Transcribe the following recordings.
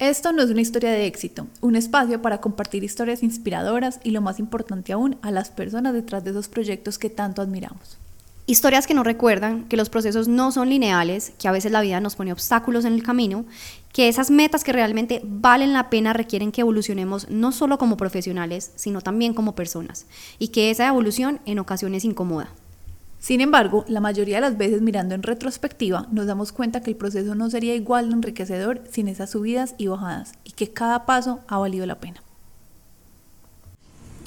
Esto no es una historia de éxito, un espacio para compartir historias inspiradoras y lo más importante aún, a las personas detrás de esos proyectos que tanto admiramos. Historias que nos recuerdan que los procesos no son lineales, que a veces la vida nos pone obstáculos en el camino, que esas metas que realmente valen la pena requieren que evolucionemos no solo como profesionales, sino también como personas, y que esa evolución en ocasiones incomoda. Sin embargo, la mayoría de las veces mirando en retrospectiva nos damos cuenta que el proceso no sería igual de enriquecedor sin esas subidas y bajadas y que cada paso ha valido la pena.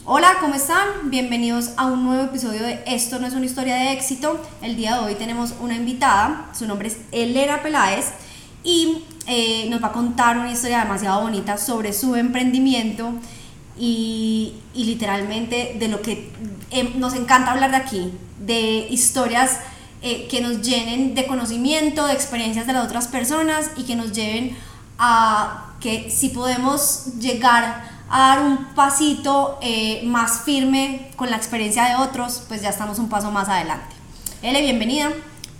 Hola, ¿cómo están? Bienvenidos a un nuevo episodio de Esto no es una historia de éxito. El día de hoy tenemos una invitada, su nombre es Elena Peláez y eh, nos va a contar una historia demasiado bonita sobre su emprendimiento y, y literalmente de lo que eh, nos encanta hablar de aquí, de historias eh, que nos llenen de conocimiento, de experiencias de las otras personas y que nos lleven a que si podemos llegar a dar un pasito eh, más firme con la experiencia de otros, pues ya estamos un paso más adelante. Ele, bienvenida.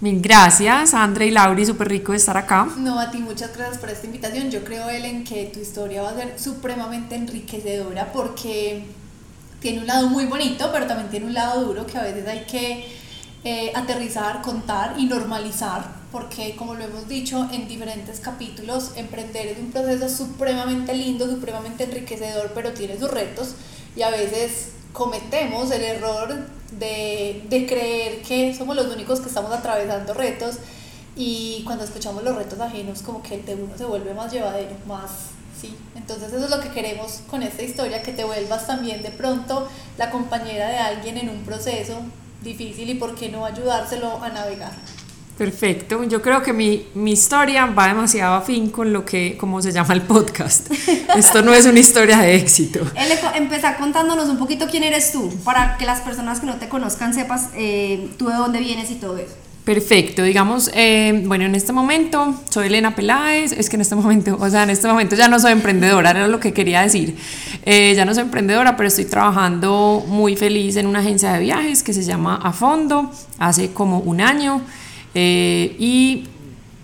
Mil gracias, André y Lauri, súper rico de estar acá. No, a ti muchas gracias por esta invitación. Yo creo, Ellen, que tu historia va a ser supremamente enriquecedora porque tiene un lado muy bonito, pero también tiene un lado duro que a veces hay que eh, aterrizar, contar y normalizar, porque como lo hemos dicho en diferentes capítulos, emprender es un proceso supremamente lindo, supremamente enriquecedor, pero tiene sus retos y a veces cometemos el error de, de creer que somos los únicos que estamos atravesando retos y cuando escuchamos los retos ajenos como que el de uno se vuelve más llevadero, más entonces eso es lo que queremos con esta historia, que te vuelvas también de pronto la compañera de alguien en un proceso difícil y por qué no ayudárselo a navegar. Perfecto, yo creo que mi, mi, historia va demasiado afín con lo que, como se llama el podcast. Esto no es una historia de éxito. Él contándonos un poquito quién eres tú, para que las personas que no te conozcan sepas eh, tú de dónde vienes y todo eso. Perfecto, digamos, eh, bueno, en este momento soy Elena Peláez, es que en este momento, o sea, en este momento ya no soy emprendedora, era lo que quería decir, eh, ya no soy emprendedora, pero estoy trabajando muy feliz en una agencia de viajes que se llama A Fondo, hace como un año, eh, y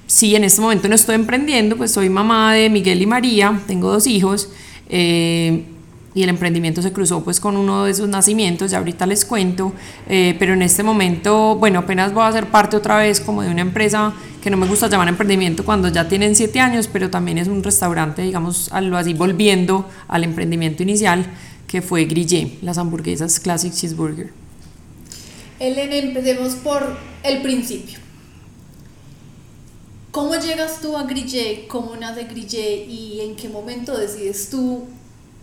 sí, en este momento no estoy emprendiendo, pues soy mamá de Miguel y María, tengo dos hijos, y el emprendimiento se cruzó pues con uno de sus nacimientos, ya ahorita les cuento, eh, pero en este momento, bueno, apenas voy a ser parte otra vez como de una empresa que no me gusta llamar emprendimiento cuando ya tienen siete años, pero también es un restaurante, digamos, algo así, volviendo al emprendimiento inicial, que fue Grillé, las hamburguesas Classic Cheeseburger. Elena, empecemos por el principio. ¿Cómo llegas tú a Grillé? ¿Cómo nace Grillé? ¿Y en qué momento decides tú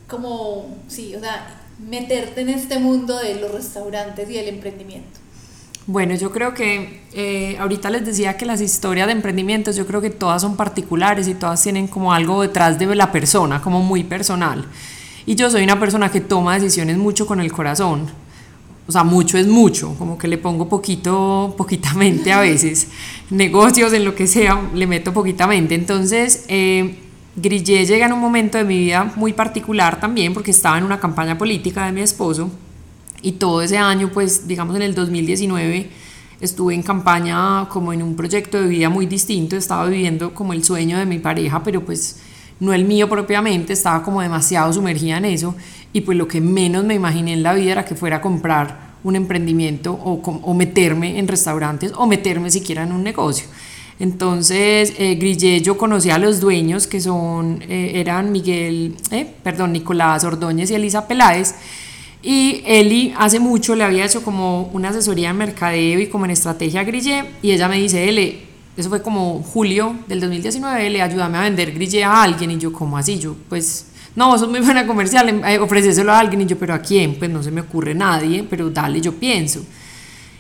como, sí, o sea, meterte en este mundo de los restaurantes y del emprendimiento? Bueno, yo creo que eh, ahorita les decía que las historias de emprendimientos, yo creo que todas son particulares y todas tienen como algo detrás de la persona, como muy personal. Y yo soy una persona que toma decisiones mucho con el corazón. O sea, mucho es mucho, como que le pongo poquito, poquitamente a veces. Negocios, en lo que sea, le meto poquitamente. Entonces, eh, Grillé llega en un momento de mi vida muy particular también porque estaba en una campaña política de mi esposo y todo ese año, pues digamos en el 2019, estuve en campaña como en un proyecto de vida muy distinto, estaba viviendo como el sueño de mi pareja, pero pues no el mío propiamente, estaba como demasiado sumergida en eso y pues lo que menos me imaginé en la vida era que fuera a comprar un emprendimiento o, o meterme en restaurantes o meterme siquiera en un negocio. Entonces, eh, Grillé, yo conocí a los dueños que son, eh, eran Miguel, eh, perdón, Nicolás Ordóñez y Elisa Peláez. Y Eli hace mucho le había hecho como una asesoría en mercadeo y como en estrategia a Grillé. Y ella me dice, Eli, eso fue como julio del 2019, le ayúdame a vender Grillé a alguien. Y yo, ¿cómo así? Yo, pues, no, eso es muy buena comercial, em, eh, ofrecéselo a alguien. Y yo, ¿pero a quién? Pues no se me ocurre nadie, pero dale, yo pienso.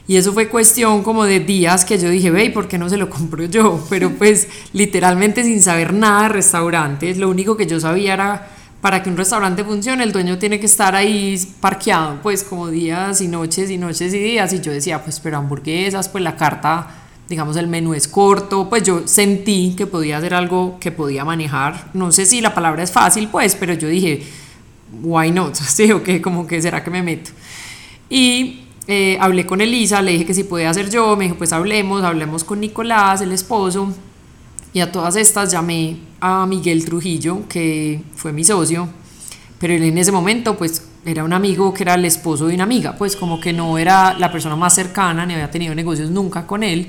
Y eso fue cuestión como de días que yo dije, ve, ¿por qué no se lo compro yo? Pero pues literalmente sin saber nada de restaurantes, lo único que yo sabía era, para que un restaurante funcione, el dueño tiene que estar ahí parqueado, pues como días y noches y noches y días. Y yo decía, pues, pero hamburguesas, pues la carta, digamos, el menú es corto, pues yo sentí que podía hacer algo que podía manejar. No sé si la palabra es fácil, pues, pero yo dije, why not? Sí, o que como que será que me meto. Y eh, hablé con Elisa, le dije que si podía hacer yo, me dijo pues hablemos, hablemos con Nicolás, el esposo, y a todas estas llamé a Miguel Trujillo, que fue mi socio, pero él en ese momento pues era un amigo que era el esposo de una amiga, pues como que no era la persona más cercana, ni había tenido negocios nunca con él.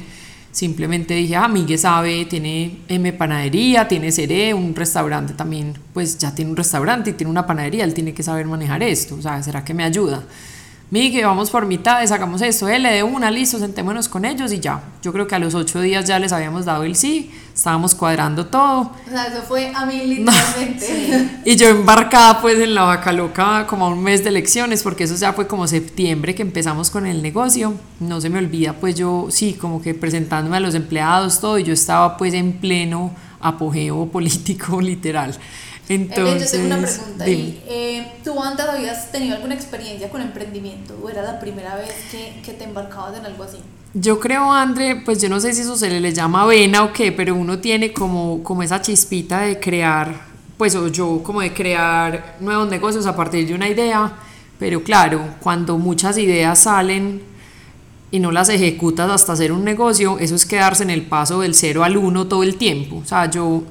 Simplemente dije, ah, Miguel sabe, tiene M panadería, tiene Seré, un restaurante también, pues ya tiene un restaurante y tiene una panadería, él tiene que saber manejar esto, o sea, ¿será que me ayuda? Miguel, vamos por mitades, sacamos esto, él le de una, listo, sentémonos con ellos y ya. Yo creo que a los ocho días ya les habíamos dado el sí, estábamos cuadrando todo. O sea, eso fue a mí literalmente. Y yo embarcada pues en la vaca loca como a un mes de elecciones, porque eso ya fue como septiembre que empezamos con el negocio. No se me olvida pues yo, sí, como que presentándome a los empleados, todo, y yo estaba pues en pleno apogeo político literal. Entonces, yo tengo una pregunta. Y, eh, ¿Tú antes habías tenido alguna experiencia con emprendimiento o era la primera vez que, que, te embarcabas en algo así? Yo creo, André, pues yo no sé si eso se le, le llama vena o qué, pero uno tiene como, como esa chispita de crear, pues o yo como de crear nuevos negocios a partir de una idea, pero claro, cuando muchas ideas salen y no las ejecutas hasta hacer un negocio, eso es quedarse en el paso del 0 al 1 todo el tiempo. O sea, yo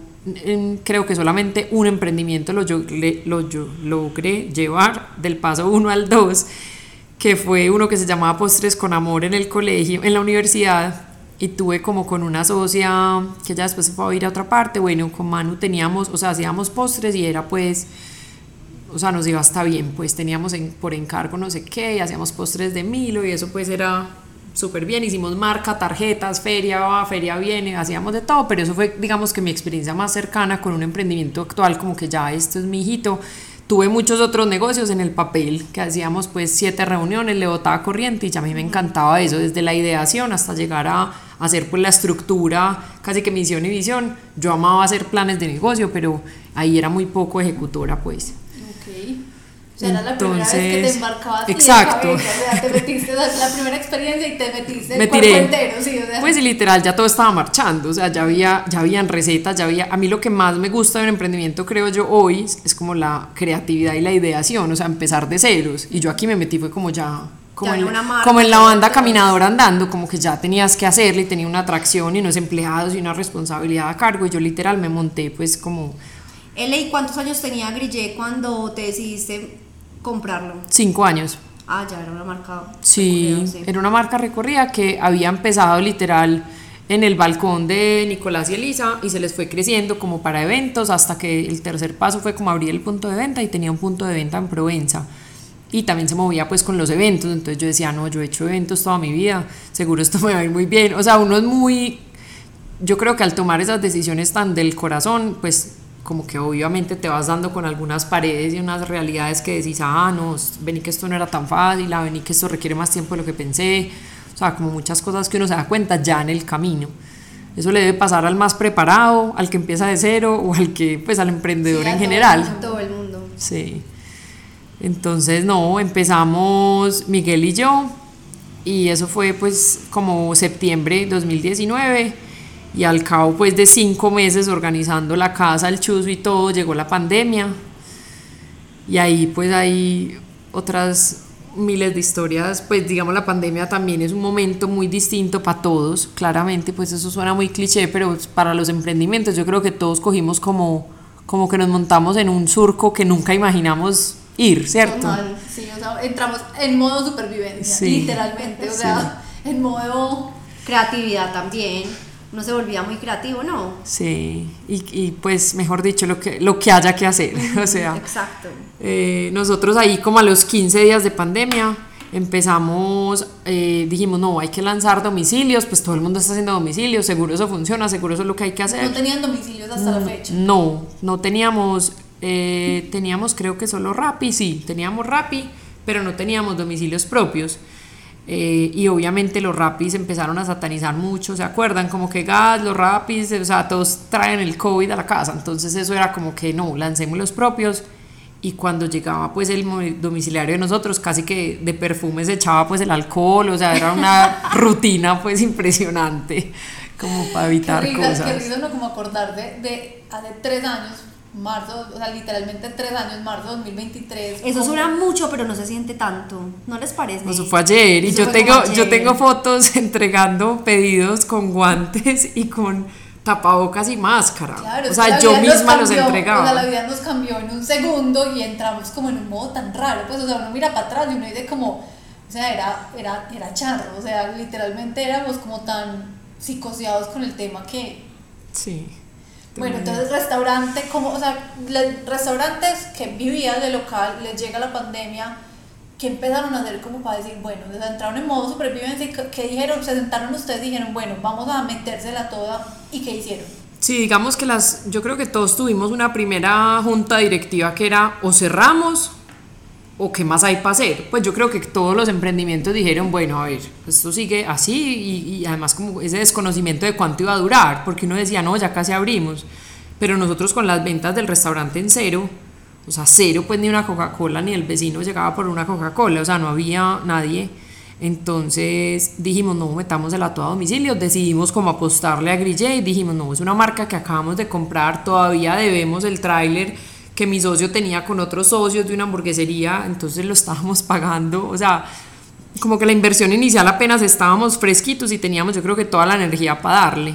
creo que solamente un emprendimiento lo, yo, lo yo logré llevar del paso 1 al 2, que fue uno que se llamaba Postres con Amor en el colegio, en la universidad, y tuve como con una socia que ya después se fue a ir a otra parte, bueno, con Manu teníamos, o sea, hacíamos postres y era pues, o sea, nos iba hasta bien, pues teníamos por encargo no sé qué, y hacíamos postres de Milo y eso pues era súper bien, hicimos marca, tarjetas, feria va, feria viene, hacíamos de todo, pero eso fue, digamos que mi experiencia más cercana con un emprendimiento actual, como que ya esto es mi hijito. Tuve muchos otros negocios en el papel, que hacíamos pues siete reuniones, le botaba corriente y ya a mí me encantaba eso, desde la ideación hasta llegar a hacer pues la estructura, casi que misión y visión. Yo amaba hacer planes de negocio, pero ahí era muy poco ejecutora pues. O sea, era la primera vez que te embarcabas exacto. o sea, te metiste la, la, primera experiencia y te metiste el cuerpo entero, sí, o sea. Pues literal, ya todo estaba marchando, o sea, ya había, ya habían recetas, ya había, a mí lo que más me gusta de un emprendimiento, creo yo, hoy, es como la creatividad y la ideación, o sea, empezar de ceros, y yo aquí me metí fue como ya, como, en, marca, como en la banda caminadora andando, como que ya tenías que hacerle, y tenía una atracción y unos empleados y una responsabilidad a cargo, y yo literal me monté pues como... ¿y cuántos años tenía Grille cuando te decidiste comprarlo? Cinco años. Ah, ya era una marca. Sí, era una marca recorrida que había empezado literal en el balcón de Nicolás y Elisa y se les fue creciendo como para eventos hasta que el tercer paso fue como abrir el punto de venta y tenía un punto de venta en Provenza y también se movía pues con los eventos, entonces yo decía, no, yo he hecho eventos toda mi vida, seguro esto me va a ir muy bien, o sea, uno es muy, yo creo que al tomar esas decisiones tan del corazón, pues como que obviamente te vas dando con algunas paredes y unas realidades que decís, ah, no, vení que esto no era tan fácil, ah, vení que esto requiere más tiempo de lo que pensé, o sea, como muchas cosas que uno se da cuenta ya en el camino. Eso le debe pasar al más preparado, al que empieza de cero o al que, pues al emprendedor en general. Todo el mundo. Sí. Entonces, no, empezamos Miguel y yo, y eso fue pues como septiembre 2019 y al cabo pues de cinco meses organizando la casa, el chuzo y todo, llegó la pandemia. Y ahí pues hay otras miles de historias, pues digamos la pandemia también es un momento muy distinto para todos, claramente pues eso suena muy cliché, pero para los emprendimientos. Yo creo que todos cogimos como, como que nos montamos en un surco que nunca imaginamos ir, ¿cierto? sí, o sea, entramos en modo supervivencia, literalmente, o sea, en modo... Creatividad también no se volvía muy creativo, ¿no? Sí, y, y, pues mejor dicho, lo que, lo que haya que hacer, o sea. Exacto. Eh, nosotros ahí como a los 15 días de pandemia empezamos, eh, dijimos, no, hay que lanzar domicilios, pues todo el mundo está haciendo domicilios, seguro eso funciona, seguro eso es lo que hay que hacer. ¿No tenían domicilios hasta la fecha? No, no teníamos, eh, teníamos creo que solo Rappi, sí, teníamos Rappi, pero no teníamos domicilios propios. Eh, y obviamente los rapis empezaron a satanizar mucho, ¿se acuerdan? Como que gas, los rapis, o sea, todos traen el COVID a la casa, entonces eso era como que no, lancemos los propios y cuando llegaba pues el domiciliario de nosotros casi que de perfume se echaba pues el alcohol, o sea, era una rutina pues impresionante como para evitar qué cosas. Qué rico, ¿no? Como acordar de, de hace tres años marzo, o sea, literalmente tres años, marzo 2023. Eso suena mucho, pero no se siente tanto, ¿no les parece? Eso fue ayer y yo tengo, yo tengo fotos entregando pedidos con guantes y con tapabocas y máscara. Claro, o sea, yo misma los entregaba. O sea, la vida nos cambió en un segundo y entramos como en un modo tan raro. Pues, o sea, uno mira para atrás y uno dice como, o sea, era, era, era charro. O sea, literalmente éramos como tan psicoseados con el tema que. Sí. Bueno, entonces restaurante, como, o sea, restaurantes que vivían de local, les llega la pandemia, que empezaron a hacer como para decir, bueno, entraron en modo supervivencia y que dijeron, se sentaron ustedes y dijeron, bueno, vamos a metérsela toda, ¿y qué hicieron? Sí, digamos que las, yo creo que todos tuvimos una primera junta directiva que era o cerramos o qué más hay para hacer. Pues yo creo que todos los emprendimientos dijeron, bueno, a ver, esto sigue así y, y además como ese desconocimiento de cuánto iba a durar, porque uno decía, no, ya casi abrimos. Pero nosotros con las ventas del restaurante en cero, o sea, cero pues ni una Coca-Cola, ni el vecino llegaba por una Coca-Cola, o sea, no había nadie. Entonces dijimos, no, metámosela todo a domicilio, decidimos como apostarle a Grille y dijimos, no, es una marca que acabamos de comprar, todavía debemos el tráiler que mi socio tenía con otros socios de una hamburguesería, entonces lo estábamos pagando, o sea, como que la inversión inicial apenas estábamos fresquitos y teníamos yo creo que toda la energía para darle.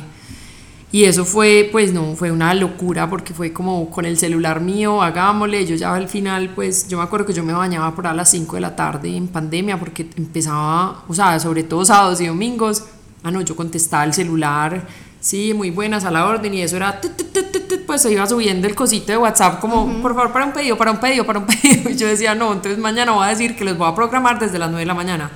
Y eso fue, pues no, fue una locura porque fue como con el celular mío, hagámosle, yo ya al final, pues yo me acuerdo que yo me bañaba por a las 5 de la tarde en pandemia porque empezaba, o sea, sobre todo sábados y domingos, ah no, yo contestaba el celular, sí, muy buenas a la orden y eso era, tut, tut, tut, pues se iba subiendo el cosito de WhatsApp como, por favor, para un pedido, para un pedido, para un pedido. Y yo decía, no, entonces mañana voy a decir que los voy a programar desde las 9 de la mañana.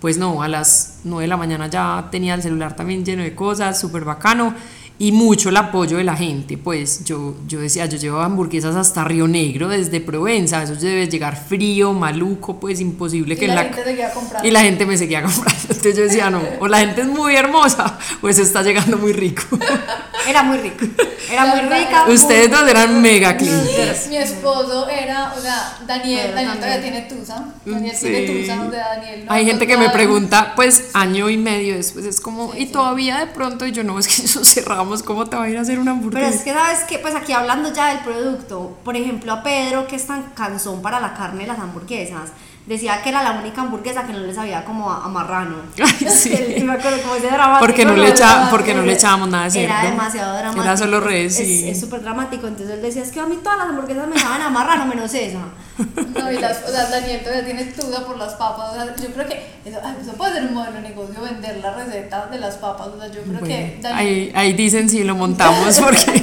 Pues no, a las 9 de la mañana ya tenía el celular también lleno de cosas, súper bacano y mucho el apoyo de la gente. Pues yo, yo decía, yo llevo hamburguesas hasta Río Negro, desde Provenza, eso debe llegar frío, maluco, pues imposible que y la, la... gente seguía comprando. Y la gente me seguía comprando. Entonces yo decía, no, o la gente es muy hermosa, eso está llegando muy rico. Era muy rico. Era La muy verdad, rica. muy- Ustedes dos eran mega clientes. Mi esposo era, o sea, Daniel, Pero Daniel todavía tiene tusa. Daniel Sí. tiene tusa, o sea, Daniel no Hay gente que me pregunta, pues año y medio después, es como, Sí, y sí. todavía de pronto, y yo no, es que eso cerramos, ¿cómo te va a ir a hacer una Pero hamburguesa? es que sabes que, pues aquí hablando ya del producto, por ejemplo a Pedro que es tan cansón para la carne de las hamburguesas, decía que era la única hamburguesa que no le sabía como a, a marrano. Ay, sí. Me acuerdo como ese dramático. Porque no, le echa, porque no le echábamos nada de cerdo. Era demasiado dramático. Era solo res, Es- sí. Es súper dramático. Entonces él decía, es que a mí todas las hamburguesas me saben a marrano menos esa. No, y las, o sea, Daniel todavía tiene tusa por las papas. O sea, yo creo que eso, eso puede ser un modelo de negocio, vender la receta de las papas. O sea, yo creo que Bueno, Daniel. ahí, ahí dicen si lo montamos, porque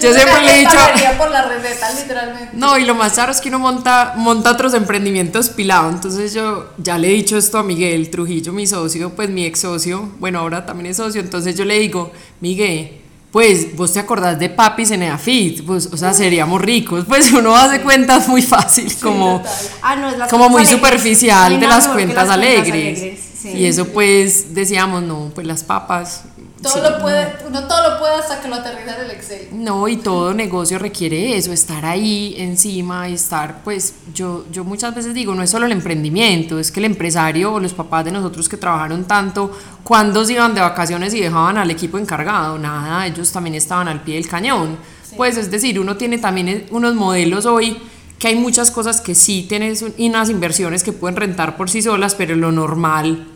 yo siempre que le he dicho... por la receta, literalmente. No, y lo más raro es que uno monta, monta otros emprendimientos pilado. Entonces yo ya le he dicho esto a Miguel Trujillo, mi socio, pues mi ex socio, bueno, ahora también es socio. Entonces yo le digo, Miguel, pues vos te acordás de Papis en Eafit, pues, o sea, seríamos ricos. Pues uno hace cuentas muy fácil, como. Ah, no, es como muy alegres. superficial de las cuentas las cuentas alegres. sí. Y eso pues decíamos, no, pues las papas. Todo sí, lo puede, uno todo lo puede hasta que lo aterriza en el Excel. no, y todo negocio requiere eso, estar ahí encima y estar, pues yo, yo muchas veces digo, no es solo el emprendimiento, es que el empresario o los papás de nosotros que trabajaron tanto, cuando se iban de vacaciones y dejaban al equipo encargado? Nada, ellos también estaban al pie del cañón. Pues es decir, uno tiene también unos modelos hoy que hay muchas cosas que sí tienes y unas inversiones que pueden rentar por sí solas, pero lo normal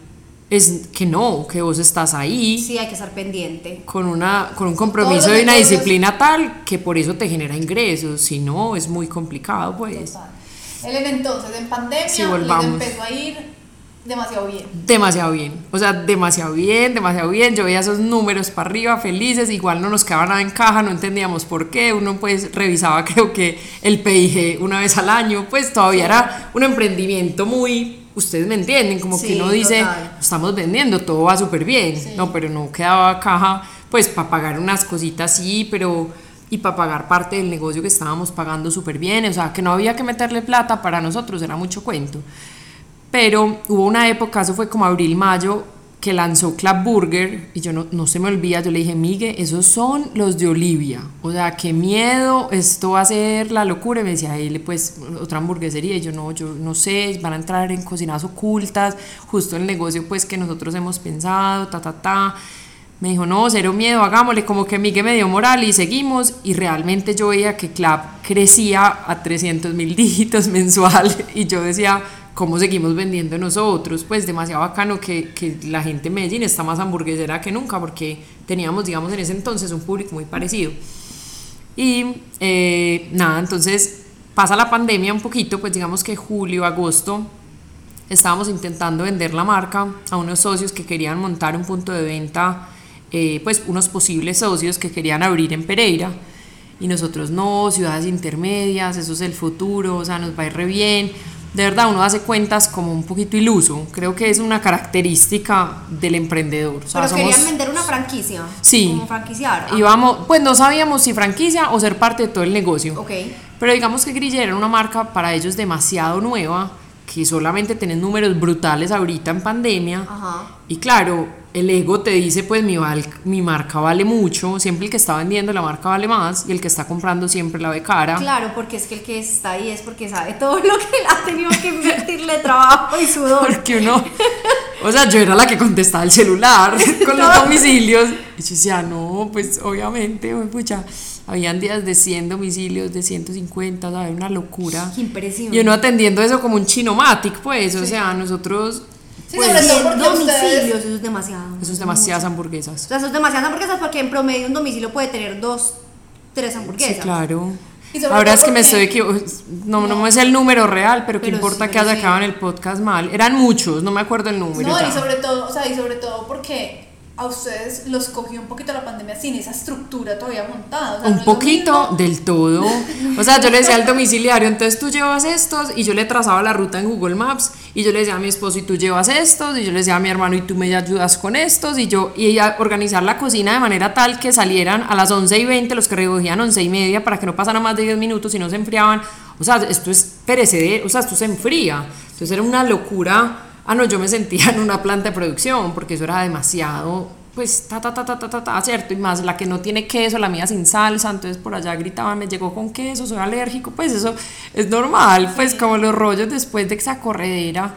es que no, que vos estás ahí Sí, hay que estar pendiente. con, una, con un compromiso y una disciplina tal que por eso te genera ingresos, si no es muy complicado pues. Total. Él entonces en pandemia Sí, les volvamos. empezó a ir demasiado bien. Demasiado bien, o sea, demasiado bien, demasiado bien. Yo veía esos números para arriba, felices, igual no nos quedaba nada en caja, no entendíamos por qué. Uno pues revisaba, creo que el PIG una vez al año, pues todavía era un emprendimiento muy, ustedes me entienden, como que uno dice, total. estamos vendiendo, todo va súper bien. Sí. No, pero no quedaba caja, pues para pagar unas cositas sí, pero y para pagar parte del negocio que estábamos pagando súper bien, o sea, que no había que meterle plata para nosotros, era mucho cuento. Pero hubo una época, eso fue como abril, mayo, que lanzó Club Burger y yo no, no se me olvida, yo le dije, Migue, esos son los de Olivia. O sea, qué miedo, esto va a ser la locura. Y me decía, él, pues, otra hamburguesería. Y yo no, yo no sé, van a entrar en cocinas ocultas, justo el negocio, pues, que nosotros hemos pensado, ta, ta, ta. Me dijo, no, cero miedo, hagámosle, como que Migue me dio moral y seguimos. Y realmente yo veía que Club crecía a 300 mil dígitos mensual. Y yo decía, cómo seguimos vendiendo nosotros, pues demasiado bacano que, que la gente en Medellín está más hamburguesera que nunca porque teníamos, digamos, en ese entonces un público muy parecido. Y eh, nada, entonces pasa la pandemia un poquito, pues digamos que julio, agosto, estábamos intentando vender la marca a unos socios que querían montar un punto de venta, eh, pues unos posibles socios que querían abrir en Pereira. Y nosotros no, ciudades intermedias, eso es el futuro, o sea, nos va a ir re bien. De verdad, uno hace cuentas como un poquito iluso. Creo que es una característica del emprendedor. O sea, Pero querían somos- vender una franquicia. Sí. Como franquiciar. Ah, íbamos, pues no sabíamos si franquicia o ser parte de todo el negocio. Ok. Pero digamos que Griller era una marca para ellos demasiado nueva, que solamente tienen números brutales ahorita en pandemia. Ajá. Y claro, el ego te dice, pues mi, val- mi marca vale mucho, siempre el que está vendiendo la marca vale más y el que está comprando siempre la ve cara. Claro, porque es que el que está ahí es porque sabe todo lo que ha tenido que invertirle trabajo y sudor. Porque uno, o sea, yo era la que contestaba el celular con los domicilios. Y yo decía, no, pues obviamente, uy, pucha, habían días de 100 domicilios, de 150, ¿sabes? Una locura. Qué impresión. Y uno atendiendo eso como un chinomatic, pues, o sea, nosotros, Sí, pues, sobre todo Cien porque domicilios, ustedes... eso es demasiado. eso es demasiadas hamburguesas. O sea, eso es demasiadas hamburguesas porque en promedio un domicilio puede tener dos, tres hamburguesas. Sí, claro. Ahora es que me estoy equivocando, no, no me sé el número real, pero, Pero importa sí, que haya sí. acabado en el podcast mal. Eran muchos, no me acuerdo el número. No, ya. y sobre todo, o sea, y sobre todo porque a ustedes los cogió un poquito la pandemia sin esa estructura todavía montada. o sea, no Un lo poquito del todo. O sea, yo le decía al domiciliario, entonces tú llevas estos y yo le trazaba la ruta en Google Maps y yo le decía a mi esposo y tú llevas estos y yo le decía a mi hermano y tú me ayudas con estos y yo y ella organizar la cocina de manera tal que salieran a las 11 y 20 los que recogían 11 y media para que no pasaran más de 10 minutos y no se enfriaban. O sea, esto es perecedero, o sea, esto se enfría. Entonces era una locura. Ah, no, yo me sentía en una planta de producción porque eso era demasiado pues ta ta ta ta ta ta, ta, cierto y más la que no tiene queso la mía sin salsa entonces por allá gritaban me llegó con queso soy alérgico pues eso es normal pues como los rollos después de esa corredera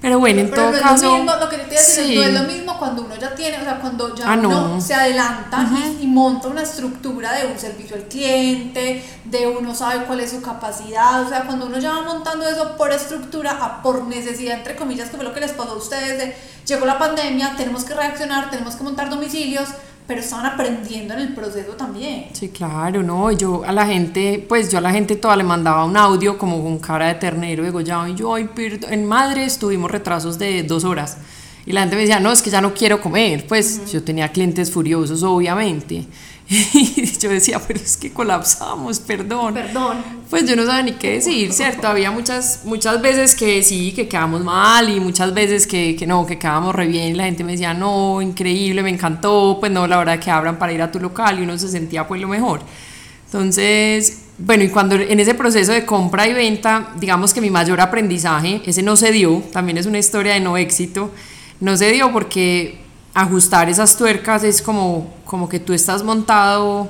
pero bueno en Pero todo no es caso lo mismo, lo que yo te iba a decir, sí. no es lo mismo cuando uno ya tiene, o sea, cuando ya Ah, uno no. se adelanta y, y monta una estructura de un servicio al cliente, de uno sabe cuál es su capacidad, o sea, cuando uno ya va montando eso por estructura, a por necesidad, entre comillas, que fue lo que les pasó a ustedes, de llegó la pandemia, tenemos que reaccionar, tenemos que montar domicilios, pero estaban aprendiendo en el proceso también. Sí, claro, no, yo a la gente, pues yo a la gente toda le mandaba un audio como con cara de ternero degollado y yo, ay, en Madres tuvimos retrasos de dos horas y la gente me decía, no, es que ya no quiero comer, pues yo tenía clientes furiosos, obviamente, y yo decía, pero es que colapsamos, perdón. Perdón. Pues yo no sabía ni qué decir, ¿cierto? Había muchas, muchas veces que sí, que quedamos mal y muchas veces que, que no, que quedábamos re bien y la gente me decía, no, increíble, me encantó, pues no, la verdad que abran para ir a tu local y uno se sentía pues lo mejor. Entonces, bueno, y cuando en ese proceso de compra y venta, digamos que mi mayor aprendizaje, ese no se dio, también es una historia de no éxito, no se dio porque ajustar esas tuercas es como, como que tú estás montado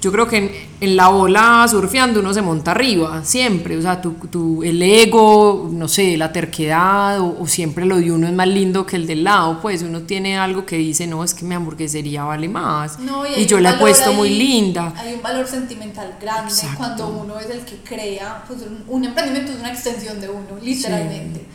yo creo que en, en la ola surfeando uno se monta arriba, siempre, o sea, tu, tu- el ego, no sé, la terquedad, o, o siempre lo de uno es más lindo que el del lado, pues uno tiene algo que dice, no, es que mi hamburguesería vale más, No, y, yo la he puesto ahí- muy linda. Hay un valor sentimental grande Exacto. cuando uno es el que crea, pues un, un emprendimiento es una extensión de uno, literalmente.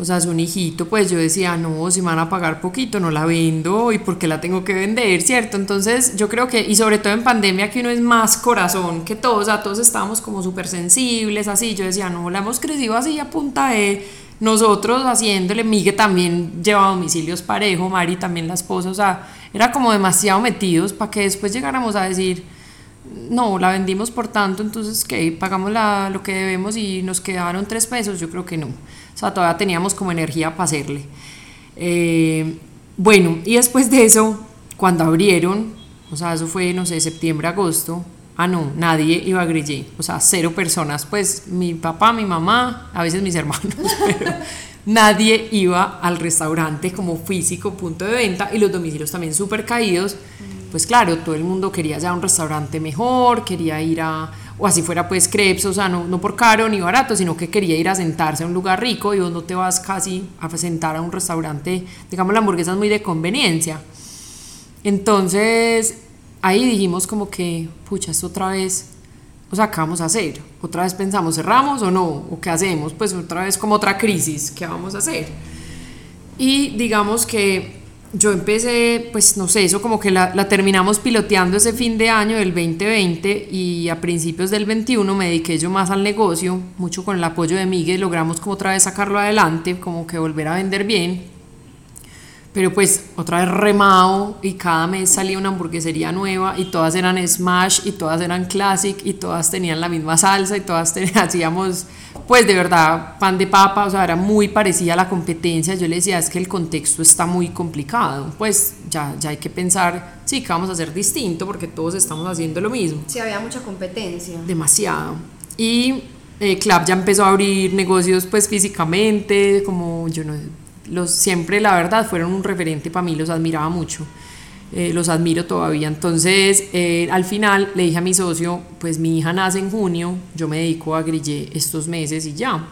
O sea, es un hijito, pues yo decía, no, si me van a pagar poquito, no la vendo, y por qué la tengo que vender, ¿cierto? Entonces, yo creo que, y sobre todo en pandemia, que uno es más corazón que todos, o sea, todos estábamos como súper sensibles, así. Yo decía, no, la hemos crecido así a punta de nosotros haciéndole. Migue también lleva domicilios parejo, Mari también la esposa, o sea, era como demasiado metidos para que después llegáramos a decir, no, la vendimos por tanto, entonces que pagamos la, lo que debemos y nos quedaron tres pesos, yo creo que no. Sea, todavía teníamos como energía para hacerle. Eh, bueno, y después de eso, cuando abrieron, o sea, eso fue, no sé, septiembre, agosto, ah, no, nadie iba a Grillé, o sea, cero personas, pues mi papá, mi mamá, a veces mis hermanos, pero nadie iba al restaurante como físico, punto de venta, y los domicilios también súper caídos, pues claro, todo el mundo quería ya un restaurante mejor, quería ir a, o así fuera pues crepes, o sea, no, no por caro ni barato, sino que quería ir a sentarse a un lugar rico y vos no te vas casi a sentar a un restaurante, digamos la hamburguesa es muy de conveniencia. Entonces, ahí dijimos como que, pucha, esto otra vez o sea, ¿qué vamos a hacer? Otra vez pensamos, ¿cerramos o no? ¿O qué hacemos? Pues otra vez como otra crisis, ¿qué vamos a hacer? Y digamos que yo empecé, pues no sé, eso como que la, terminamos piloteando ese fin de año del 2020 y a principios del 21 me dediqué yo más al negocio, mucho con el apoyo de Miguel, logramos como otra vez sacarlo adelante, como que volver a vender bien. Pero pues otra vez remado y cada mes salía una hamburguesería nueva y todas eran smash y todas eran classic y todas tenían la misma salsa y todas hacíamos pues de verdad pan de papa, o sea, era muy parecida a la competencia. Yo le decía, es que el contexto está muy complicado, pues ya, ya hay que pensar, sí, que vamos a hacer distinto porque todos estamos haciendo lo mismo. Sí, había mucha competencia. Demasiado. Y eh, Club ya empezó a abrir negocios pues físicamente, como yo no los, siempre la verdad fueron un referente para mí, los admiraba mucho. Eh, los admiro todavía. Entonces, eh, al final le dije a mi socio, pues mi hija nace en junio, yo me dedico a grillé estos meses y ya.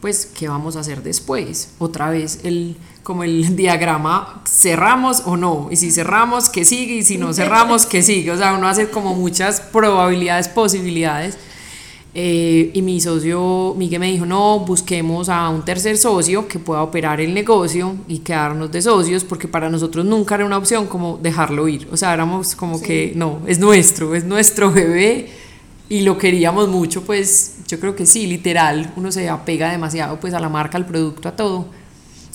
Pues, ¿qué vamos a hacer después? Otra vez, el, como el diagrama, ¿cerramos o no? Y si cerramos, ¿qué sigue? Y si no cerramos, ¿qué sigue? O sea, uno hace como muchas probabilidades, posibilidades. Eh, y mi socio Miguel me dijo, no, busquemos a un tercer socio que pueda operar el negocio y quedarnos de socios, porque para nosotros nunca era una opción como dejarlo ir. O sea, éramos como que, no, es nuestro, es nuestro bebé y lo queríamos mucho, pues yo creo que sí, literal, uno se apega demasiado pues a la marca, al producto, a todo.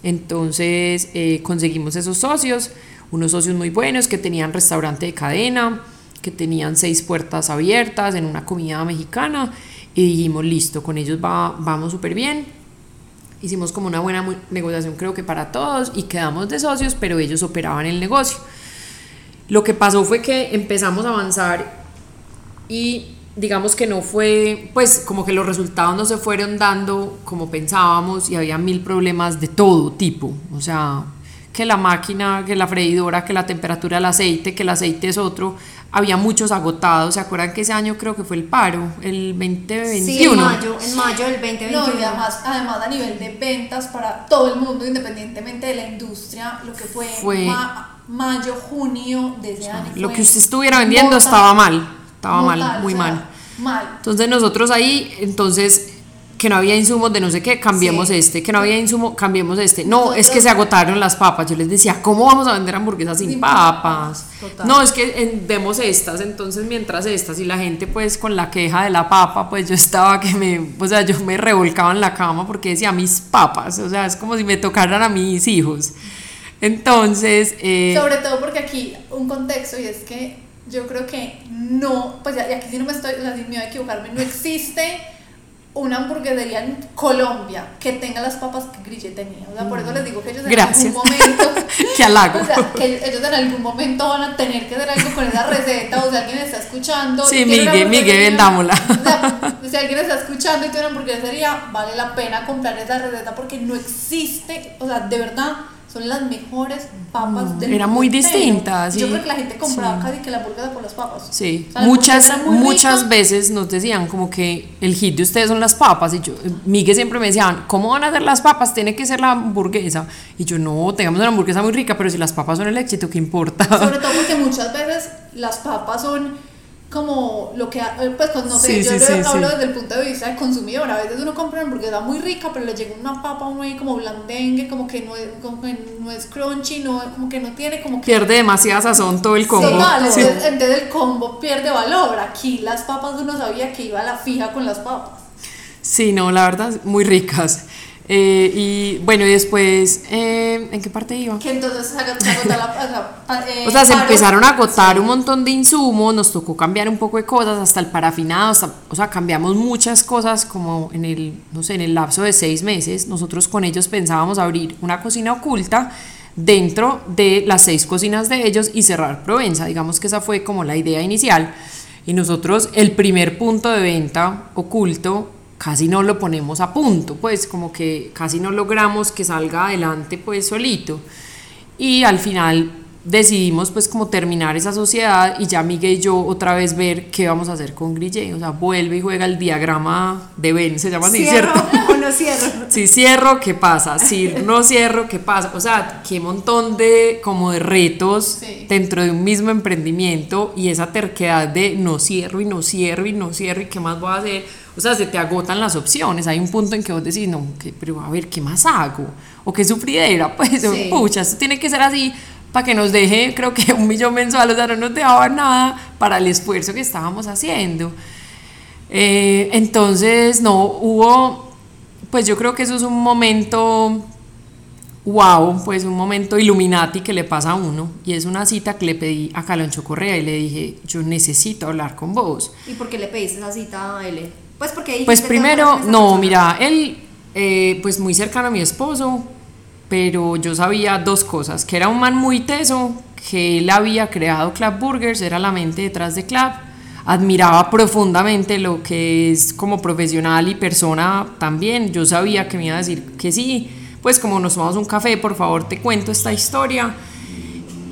Entonces eh, conseguimos esos socios, unos socios muy buenos que tenían restaurante de cadena que tenían seis puertas abiertas en una comida mexicana y dijimos, listo, con ellos va, vamos súper bien. Hicimos como una buena negociación creo que para todos y quedamos de socios, pero ellos operaban el negocio. Lo que pasó fue que empezamos a avanzar y digamos que no fue, pues como que los resultados no se fueron dando como pensábamos y había mil problemas de todo tipo. O sea, que la máquina, que la freidora, que la temperatura del aceite, que el aceite es otro había muchos agotados. ¿Se acuerdan que ese año creo que fue el paro, el 2021? Sí, en mayo, en mayo del 2021. No, y además, además a nivel de ventas para todo el mundo, independientemente de la industria, lo que fue, fue mayo, junio de ese año. Lo que usted estuviera vendiendo estaba mal, estaba mal, muy mal. Mal. Entonces nosotros ahí, entonces que no había insumos de no sé qué, cambiemos este, que no había insumo, cambiemos este. No, es que se agotaron las papas. Yo les decía, ¿cómo vamos a vender hamburguesas sin, papas? No, es que demos estas, entonces mientras estas y la gente pues con la queja de la papa, pues yo estaba que me, o sea, yo me revolcaba en la cama porque decía mis papas, o sea, es como si me tocaran a mis hijos. Entonces... Eh, Sobre todo porque aquí un contexto y es que yo creo que no, pues aquí si no me estoy, o sea, si me voy a equivocarme, no existe una hamburguesería en Colombia que tenga las papas que Grille tenía. O sea, por eso les digo que ellos en algún momento. que halago. O sea, que ellos en algún momento van a tener que hacer algo con esa receta. O sea, alguien está escuchando. Sí, Miguel, Miguel, vendámosla. O sea, si alguien está escuchando y tiene una hamburguesería, vale la pena comprar esa receta porque no existe. O sea, de verdad son las mejores papas del Eran muy distintas. Yo creo que la gente compraba casi que la hamburguesa por las papas. Sí, muchas, muchas veces nos decían como que el hit de ustedes son las papas. Y yo, Miguel siempre me decían, ¿cómo van a hacer las papas? Tiene que ser la hamburguesa. Y yo, no, tengamos una hamburguesa muy rica, pero si las papas son el éxito, ¿qué importa? Sobre todo porque muchas veces las papas son como lo que, eh, pues, pues no sé, yo hablo desde el punto de vista del consumidor, a veces uno compra una hamburguesa muy rica, pero le llega una papa muy como blandengue, como que no es, como que no es crunchy, no, como que no tiene como que... Pierde demasiada sazón todo el combo. Sí, entonces, el combo pierde valor, aquí las papas uno sabía que iba a la fija con las papas. Sí, no, la verdad, muy ricas. Eh, y bueno, y después, eh, ¿en qué parte iba? Que entonces se agotó la. Eh, o sea, se empezaron a agotar un montón de insumos, nos tocó cambiar un poco de cosas, hasta el parafinado, o sea, cambiamos muchas cosas como en el, no sé, en el lapso de seis meses. Nosotros con ellos pensábamos abrir una cocina oculta dentro de las seis cocinas de ellos y cerrar Provenza. Digamos que esa fue como la idea inicial. Y nosotros, el primer punto de venta oculto casi no lo ponemos a punto, pues como que casi no logramos que salga adelante pues solito. Y al final decidimos pues como terminar esa sociedad y ya Miguel y yo otra vez ver qué vamos a hacer con Grille, o sea, vuelve y juega el diagrama de Ben, se llama así, ¿Cierro ¿cierto? o no cierro? Si cierro, ¿qué pasa? Si no cierro, ¿qué pasa? O sea, qué montón de como de retos Sí. dentro de un mismo emprendimiento y esa terquedad de no cierro y no cierro y no cierro y qué más voy a hacer. O sea, se te agotan las opciones. Hay un punto en que vos decís, no, ¿qué- pero a ver, ¿qué más hago? O qué sufridera, pues, Sí. pucha, esto tiene que ser así para que nos deje, creo que un millón mensual, o sea, no nos dejaba nada para el esfuerzo que estábamos haciendo. Eh, entonces, no, hubo, pues yo creo que eso es un momento, wow, pues un momento Illuminati que le pasa a uno. Y es una cita que le pedí a Caloncho Correa y le dije, yo necesito hablar con vos. ¿Y por qué le pediste esa cita a él? Pues porque Pues "Tengo primero, no, persona". mira, él, eh, pues muy cercano a mi esposo, pero yo sabía dos cosas, que era un man muy teso, que él había creado Club Burgers, era la mente detrás de Club, admiraba profundamente lo que es como profesional y persona también, yo sabía que me iba a decir que sí, pues como nos tomamos un café, por favor te cuento esta historia,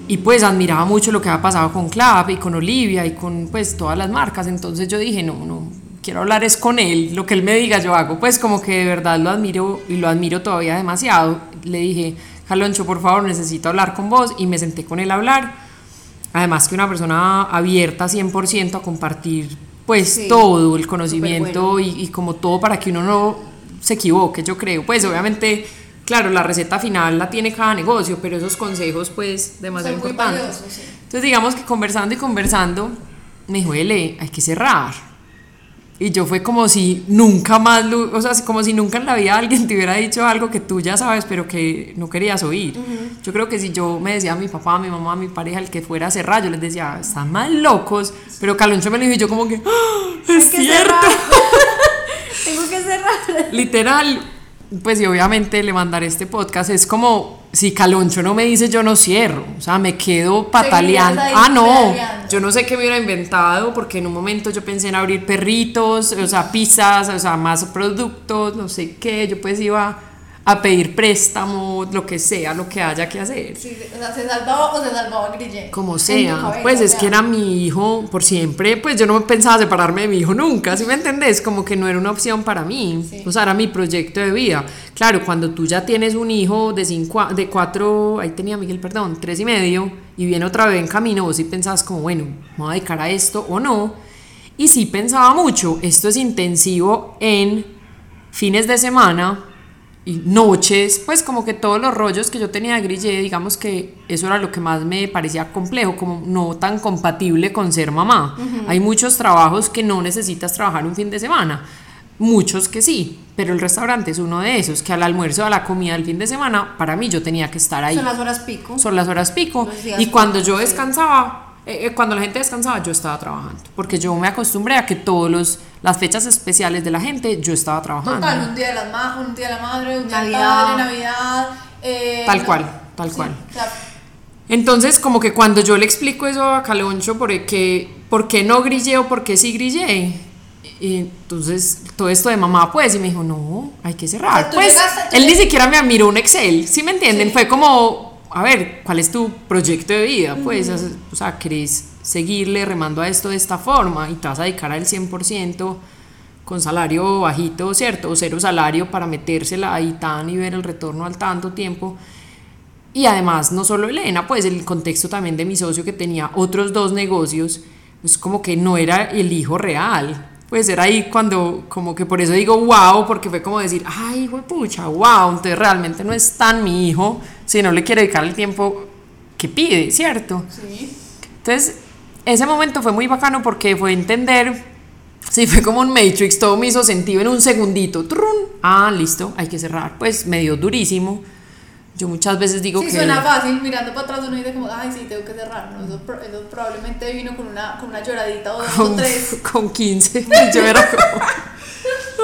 y pues admiraba mucho lo que había pasado con Club y con Olivia y con pues todas las marcas. Entonces yo dije, no, no, quiero hablar es con él, lo que él me diga yo hago. Pues como que de verdad lo admiro y lo admiro todavía demasiado. Le dije, Caloncho, por favor, necesito hablar con vos y me senté con él a hablar. Además que una persona abierta 100% a compartir pues Sí, todo el conocimiento bueno. y, y como todo para que uno no se equivoque, yo creo. Pues obviamente, claro, la receta final la tiene cada negocio, pero esos consejos pues demasiado Son importantes. valiosos, sí. Entonces digamos que conversando y conversando, me dijo, Ele, hay que cerrar. Y yo fue como si nunca más, o sea, como si nunca en la vida alguien te hubiera dicho algo que tú ya sabes, pero que no querías oír. Yo creo que si yo me decía a mi papá, a mi mamá, a mi pareja, el que fuera a cerrar, yo les decía, están mal locos, pero Caloncho me lo dijo y yo como que, ¡Ah, es que cierto. Tengo que cerrar. Literal, pues y obviamente le mandaré este podcast, es como si Caloncho no me dice yo no cierro, o sea, me quedo pataleando. Ah, no, yo no sé qué me hubiera inventado porque en un momento yo pensé en abrir perritos, o sea, pizzas, o sea, más productos, no sé qué, yo pues iba a pedir préstamo, lo que sea, lo que haya que hacer. Sí, o sea, se salvaba o se salvaba Grille. Como sea, cabeza, pues o es sea. que era mi hijo por siempre, pues yo no pensaba separarme de mi hijo nunca, ¿sí me entendés? Como que no era una opción para mí, Sí. o sea, era mi proyecto de vida. Claro, cuando tú ya tienes un hijo de cinco, de cuatro, ahí tenía Miguel, perdón, tres y medio, y viene otra vez en camino, vos sí pensabas como, bueno, ¿me voy a dedicar a esto o no? Y sí pensaba mucho, esto es intensivo en fines de semana y noches, pues como que todos los rollos que yo tenía de Grille, digamos que eso era lo que más me parecía complejo, como no tan compatible con ser mamá. Hay muchos trabajos que no necesitas trabajar un fin de semana, muchos que sí, pero el restaurante es uno de esos, que al almuerzo, a la comida del fin de semana, para mí yo tenía que estar ahí Son las horas pico. son las horas pico y cuando yo descansaba eh, eh, cuando la gente descansaba yo estaba trabajando porque yo me acostumbré a que todos los las fechas especiales de la gente yo estaba trabajando Total, un día de, las ma- un día de la madre, un día del Navidad. padre, Navidad. eh, Tal no- cual, tal sí, cual. o sea, entonces como que cuando yo le explico eso a Caloncho por qué por qué no grillé o por qué sí grillé y entonces todo esto de mamá pues y me dijo no hay que O cerrar sea, tú pues llegaste- él ni llegaste- siquiera me miró un Excel ¿sí me entienden? Sí. fue como a ver cuál es tu proyecto de vida pues o sea querés seguirle remando a esto de esta forma y te vas a dedicar al 100% con salario bajito, ¿cierto? O cero salario para metérsela ahí tan y ver el retorno al tanto tiempo. Y además, no solo Elena, pues el contexto también de mi socio que tenía otros dos negocios, pues como que no era el hijo real. Pues era ahí cuando, como que por eso digo wow, porque fue como decir, ay, pucha, wow, entonces realmente no es tan mi hijo si no le quiere dedicar el tiempo que pide, ¿cierto? Sí. Entonces, ese momento fue muy bacano porque fue entender, sí, fue como un Matrix, todo me hizo sentido en un segundito. Trun. Ah, listo, hay que cerrar. Pues me dio durísimo. Yo muchas veces digo Sí, que... suena fácil, mirando para atrás uno dice como, ay, sí, tengo que cerrar. No, eso, eso probablemente vino con una, con una lloradita o dos o con, tres. con 15. Yo era como...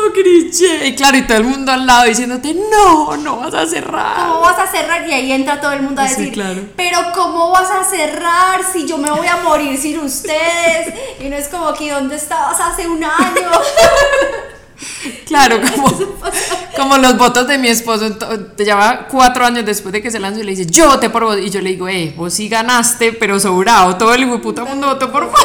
No, grillé. Y claro, y todo el mundo al lado diciéndote, no, no vas a cerrar. ¿Cómo vas a cerrar? Y ahí entra todo el mundo a Sí, decir, claro. pero ¿cómo vas a cerrar si yo me voy a morir sin ustedes? Y no es como que ¿dónde estabas hace un año? Claro, como, como los votos de mi esposo, te llama cuatro años después de que se lanzó y le dice, yo voté por vos. Y yo le digo, eh, vos sí ganaste, pero sobrado, todo el puta mundo votó por vos.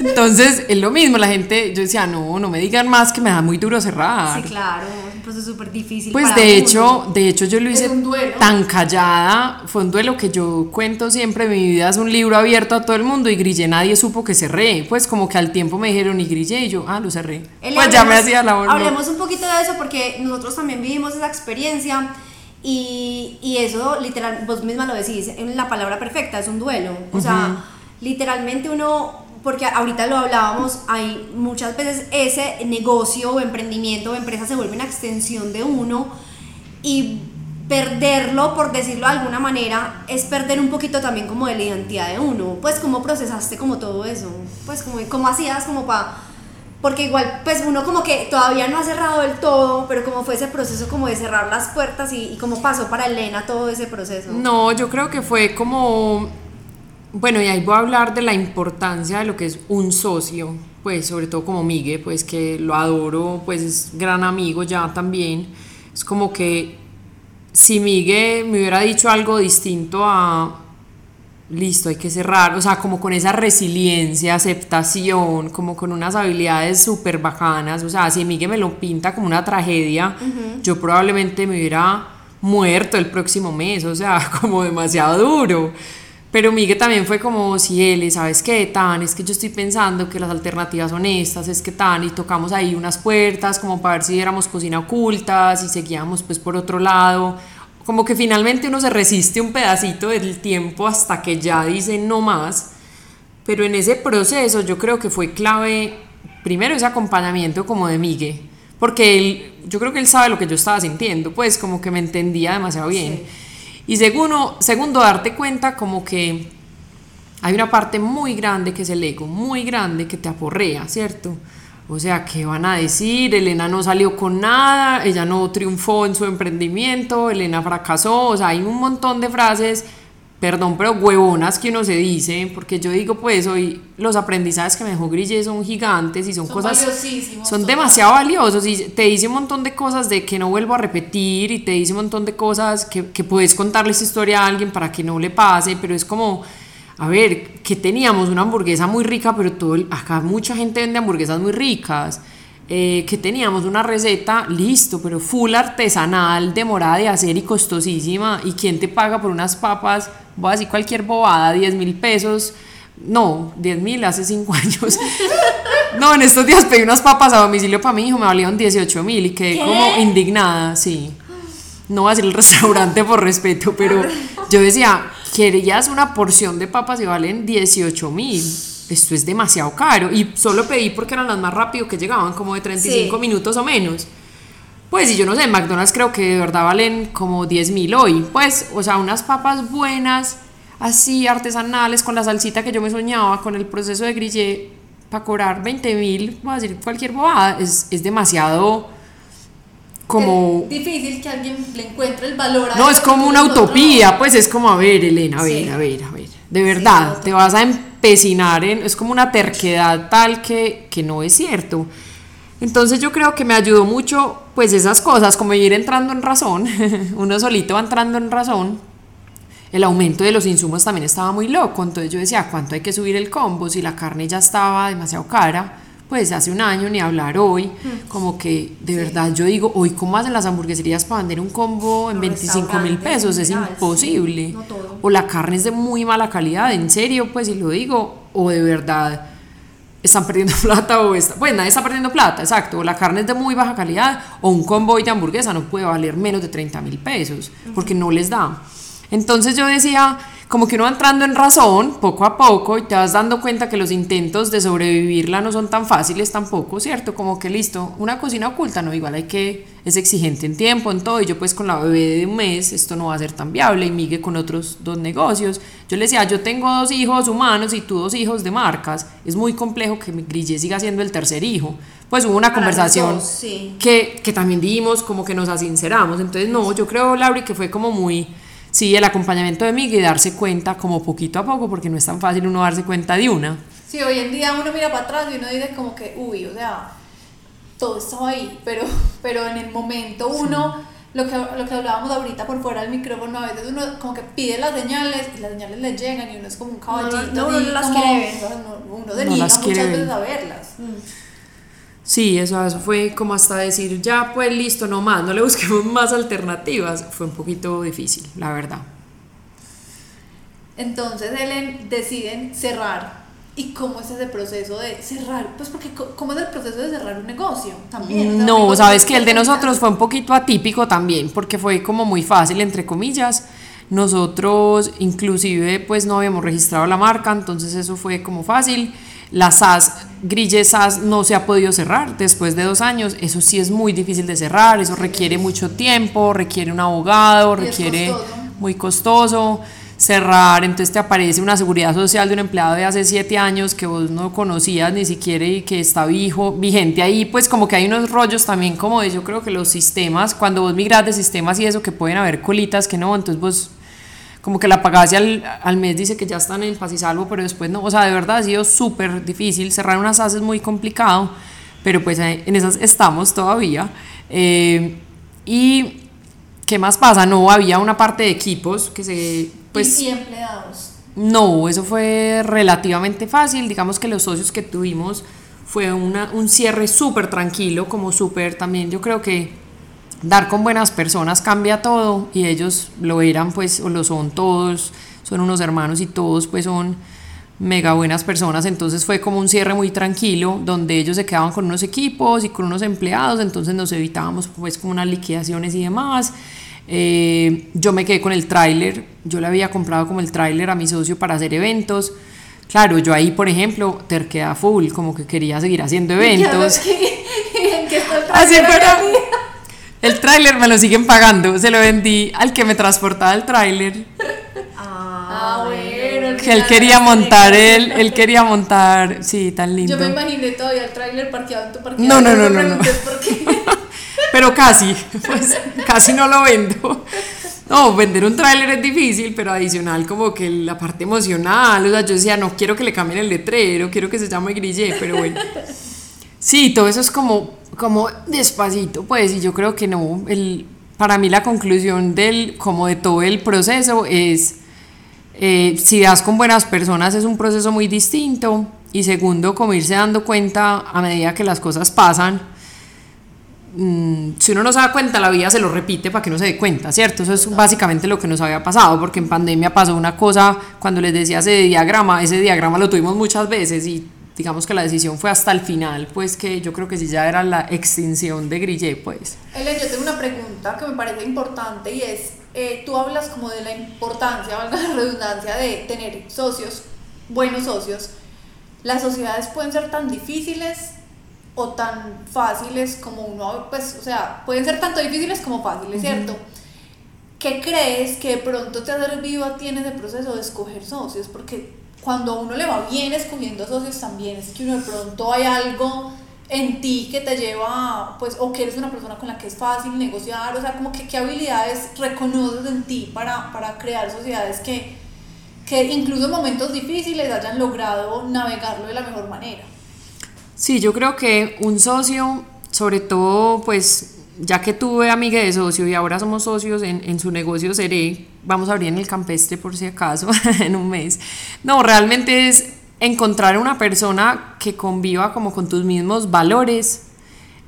Entonces, es lo mismo, la gente, yo decía, no, no me digan más que me da muy duro cerrar. Sí, claro, es un proceso súper difícil. Pues para de hecho, de hecho yo lo hice tan callada, fue un duelo que yo cuento siempre, mi vida es un libro abierto a todo el mundo y grillé, nadie supo que cerré, pues como que al tiempo me dijeron y grillé y yo, ah, lo cerré. Pues ya me hacía la no. Hablemos un poquito de eso porque nosotros también vivimos esa experiencia y, y eso literal, vos misma lo decís, en la palabra perfecta, es un duelo. O sea, literalmente uno, porque ahorita lo hablábamos, hay muchas veces ese negocio o emprendimiento o empresa se vuelve una extensión de uno y perderlo, por decirlo de alguna manera, es perder un poquito también como de la identidad de uno. Pues cómo procesaste como todo eso, pues como cómo hacías como para... Porque igual, pues uno como que todavía no ha cerrado del todo, pero como fue ese proceso como de cerrar las puertas y, y cómo pasó para Elena todo ese proceso. No, yo creo que fue como, bueno, y ahí voy a hablar de la importancia de lo que es un socio, pues sobre todo como Migue, pues que lo adoro, pues es gran amigo ya también. Es como que si Migue me hubiera dicho algo distinto a, listo, hay que cerrar, o sea, como con esa resiliencia, aceptación, como con unas habilidades súper bacanas, o sea, si Miguel me lo pinta como una tragedia, yo probablemente me hubiera muerto el próximo mes, o sea, como demasiado duro. Pero Miguel también fue como, si él, ¿sabes qué, Tan? Es que yo estoy pensando que las alternativas son estas, es que Tan, y tocamos ahí unas puertas como para ver si éramos cocina oculta, si seguíamos pues por otro lado, como que finalmente uno se resiste un pedacito del tiempo hasta que ya dice no más, pero en ese proceso yo creo que fue clave primero ese acompañamiento como de Migue, porque él, yo creo que él sabe lo que yo estaba sintiendo, pues como que me entendía demasiado bien. Y segundo, segundo, darte cuenta como que hay una parte muy grande que es el ego, muy grande que te aporrea, ¿cierto? O sea, ¿qué van a decir? Elena no salió con nada, ella no triunfó en su emprendimiento, Elena fracasó, o sea, hay un montón de frases, perdón, pero huevonas que uno se dice, porque yo digo, pues hoy los aprendizajes que me dejó Grille son gigantes y son, Son cosas, son demasiado valiosos y te dice un montón de cosas de que no vuelvo a repetir y te dice un montón de cosas que, que puedes contarle esta historia a alguien para que no le pase, pero es como a ver, que teníamos una hamburguesa muy rica, pero todo el- acá mucha gente vende hamburguesas muy ricas. Eh, que teníamos una receta, listo, pero full artesanal, demorada de hacer y costosísima. ¿Y quién te paga por unas papas? Voy a decir cualquier bobada, 10 mil pesos. No, 10 mil hace 5 años. No, en estos días pedí unas papas a domicilio para mi hijo, me valieron 18 mil y quedé ¿Qué? como indignada, sí. No voy a decir el restaurante por respeto, pero yo decía, querías una porción de papas y valen 18 mil. Esto es demasiado caro. Y solo pedí porque eran las más rápido que llegaban, como de 35 Sí. minutos o menos. Pues, y yo no sé, McDonald's creo que de verdad valen como 10 mil hoy. Pues, o sea, unas papas buenas, así, artesanales, con la salsita que yo me soñaba, con el proceso de grillé, para cobrar 20 mil, voy a decir cualquier bobada, es, es demasiado como... Es difícil que alguien le encuentre el valor a No, es como una nosotros utopía, pues es como, a ver, Elena, a ver, Sí. a ver, a ver. De verdad, te vas a empecinar es como una terquedad tal que, que no es cierto. Entonces yo creo que me ayudó mucho, pues esas cosas, como ir entrando en razón, uno solito va entrando en razón. El aumento de los insumos también estaba muy loco, entonces yo decía, ¿cuánto hay que subir el combo? Si la carne ya estaba demasiado cara, pues hace un año ni hablar hoy, como que de verdad yo digo, hoy cómo hacen las hamburgueserías para vender un combo en Los 25 mil pesos, es sí, imposible. no. O la carne es de muy mala calidad, en serio, pues si lo digo, o de verdad están perdiendo plata o está, pues nadie está perdiendo plata, exacto, o la carne es de muy baja calidad o un convoy de hamburguesa no puede valer menos de 30 mil pesos porque no les da. Entonces yo decía, como que uno va entrando en razón poco a poco y te vas dando cuenta que los intentos de sobrevivirla no son tan fáciles tampoco, ¿cierto? Como que listo, una cocina oculta, no, igual hay que, es exigente en tiempo, en todo, y yo pues con la bebé de un mes esto no va a ser tan viable y Migue con otros dos negocios. Yo le decía, yo tengo dos hijos humanos y tú dos hijos de marcas, es muy complejo que mi Grille siga siendo el tercer hijo. Pues hubo una Para conversación dos, sí. que, que también dimos, como que nos asinceramos. Entonces, no, yo creo, Lauri, que fue como muy, sí, el acompañamiento de Miguel y darse cuenta como poquito a poco, porque no es tan fácil uno darse cuenta de una. Sí, hoy en día uno mira para atrás y uno dice como que, uy, o sea, todo estaba ahí, pero, pero en el momento uno, lo, que, lo que hablábamos ahorita por fuera del micrófono, a veces uno como que pide las señales y las señales le llegan y uno es como un caballito. No, no, no y las como- quiere ver. Uno, uno No las quiere muchas ver. veces a verlas. Sí, eso, eso fue como hasta decir, ya pues listo, no más, no le busquemos más alternativas. Fue un poquito difícil, la verdad. Entonces Ellen deciden cerrar. ¿Y cómo es ese proceso de cerrar? Pues porque ¿cómo es el proceso de cerrar un negocio? También. o sea, No, sabes es que el de nosotros fue un poquito atípico también, porque fue como muy fácil, entre comillas. Nosotros inclusive pues no habíamos registrado la marca, entonces eso fue como fácil. La SAS, Grille SAS no se ha podido cerrar después de dos años, eso sí es muy difícil de cerrar, eso requiere mucho tiempo, requiere un abogado, requiere costoso. muy costoso cerrar, entonces te aparece una seguridad social de un empleado de hace siete años que vos no conocías ni siquiera y que está vijo, vigente ahí, pues como que hay unos rollos también como de yo creo que los sistemas, cuando vos migras de sistemas y eso que pueden haber colitas que no, entonces vos como que la pagás y al, al mes dice que ya están en paz y salvo, pero después no, o sea, de verdad ha sido súper difícil, cerrar unas SAS es muy complicado, pero pues eh, en esas estamos todavía. Eh, y ¿qué más pasa? No, había una parte de equipos que se, pues... y empleados. No, eso fue relativamente fácil. Digamos que los socios que tuvimos fue una- un cierre súper tranquilo, como súper también yo creo que dar con buenas personas cambia todo y ellos lo eran pues o lo son todos, son unos hermanos y todos pues son mega buenas personas, entonces fue como un cierre muy tranquilo donde ellos se quedaban con unos equipos y con unos empleados, entonces nos evitábamos pues como unas liquidaciones y demás. Eh, yo me quedé con el tráiler, yo le había comprado como el tráiler a mi socio para hacer eventos. Claro, yo ahí, por ejemplo, terquedad full, como que quería seguir haciendo eventos. ¿En qué el Así aquí? El tráiler me lo siguen pagando, se lo vendí al que me transportaba el tráiler, Ah, bueno. que él quería montar él, él quería montar, sí, tan lindo. Yo me imaginé todavía el tráiler parqueado en tu parqueadero. No, no, no, no, por qué. Pero casi, pues casi no lo vendo. No, vender un tráiler es difícil, pero adicional como que la parte emocional, o sea, yo decía, no quiero que le cambien el letrero, quiero que se llame Grille, pero bueno. Sí, todo eso es como, como despacito, pues, y yo creo que no, el, para mí la conclusión del, como de todo el proceso es, eh, si das con buenas personas es un proceso muy distinto, y segundo, como irse dando cuenta a medida que las cosas pasan, mm, si uno no se da cuenta, la vida se lo repite para que uno se dé cuenta, ¿cierto? Eso es básicamente lo que nos había pasado, porque en pandemia pasó una cosa, cuando les decía ese diagrama, ese diagrama lo tuvimos muchas veces y digamos que la decisión fue hasta el final, pues que yo creo que sí ya era la extinción de Grille, pues. Ellen, yo tengo una pregunta que me parece importante y es, eh, tú hablas como de la importancia, valga la redundancia, de tener socios, buenos socios. ¿Las sociedades pueden ser tan difíciles o tan fáciles como uno, pues, o sea, pueden ser tanto difíciles como fáciles, ¿cierto? ¿Qué crees que de pronto te ha servido a ti en ese proceso de escoger socios? Porque cuando a uno le va bien escogiendo socios también es que uno de pronto hay algo en ti que te lleva, pues, o que eres una persona con la que es fácil negociar, o sea, como que qué habilidades reconoces en ti para, para crear sociedades que, que incluso en momentos difíciles hayan logrado navegarlo de la mejor manera. Sí, yo creo que un socio, sobre todo, pues ya que tuve amiga de socio y ahora somos socios en, en su negocio Seré, vamos a abrir en el campestre por si acaso en un mes. No, realmente es encontrar una persona que conviva como con tus mismos valores.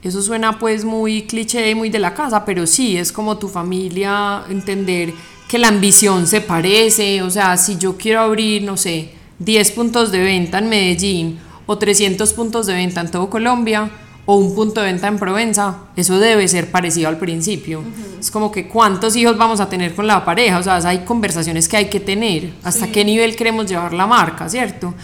Eso suena pues muy cliché y muy de la casa, pero sí, es como tu familia, entender que la ambición se parece, o sea, si yo quiero abrir, no sé, 10 puntos de venta en Medellín o 300 puntos de venta en todo Colombia o un punto de venta en Provenza, eso debe ser parecido al principio. Es como que cuántos hijos vamos a tener con la pareja, o sea, hay conversaciones que hay que tener, hasta Sí. qué nivel queremos llevar la marca, ¿cierto?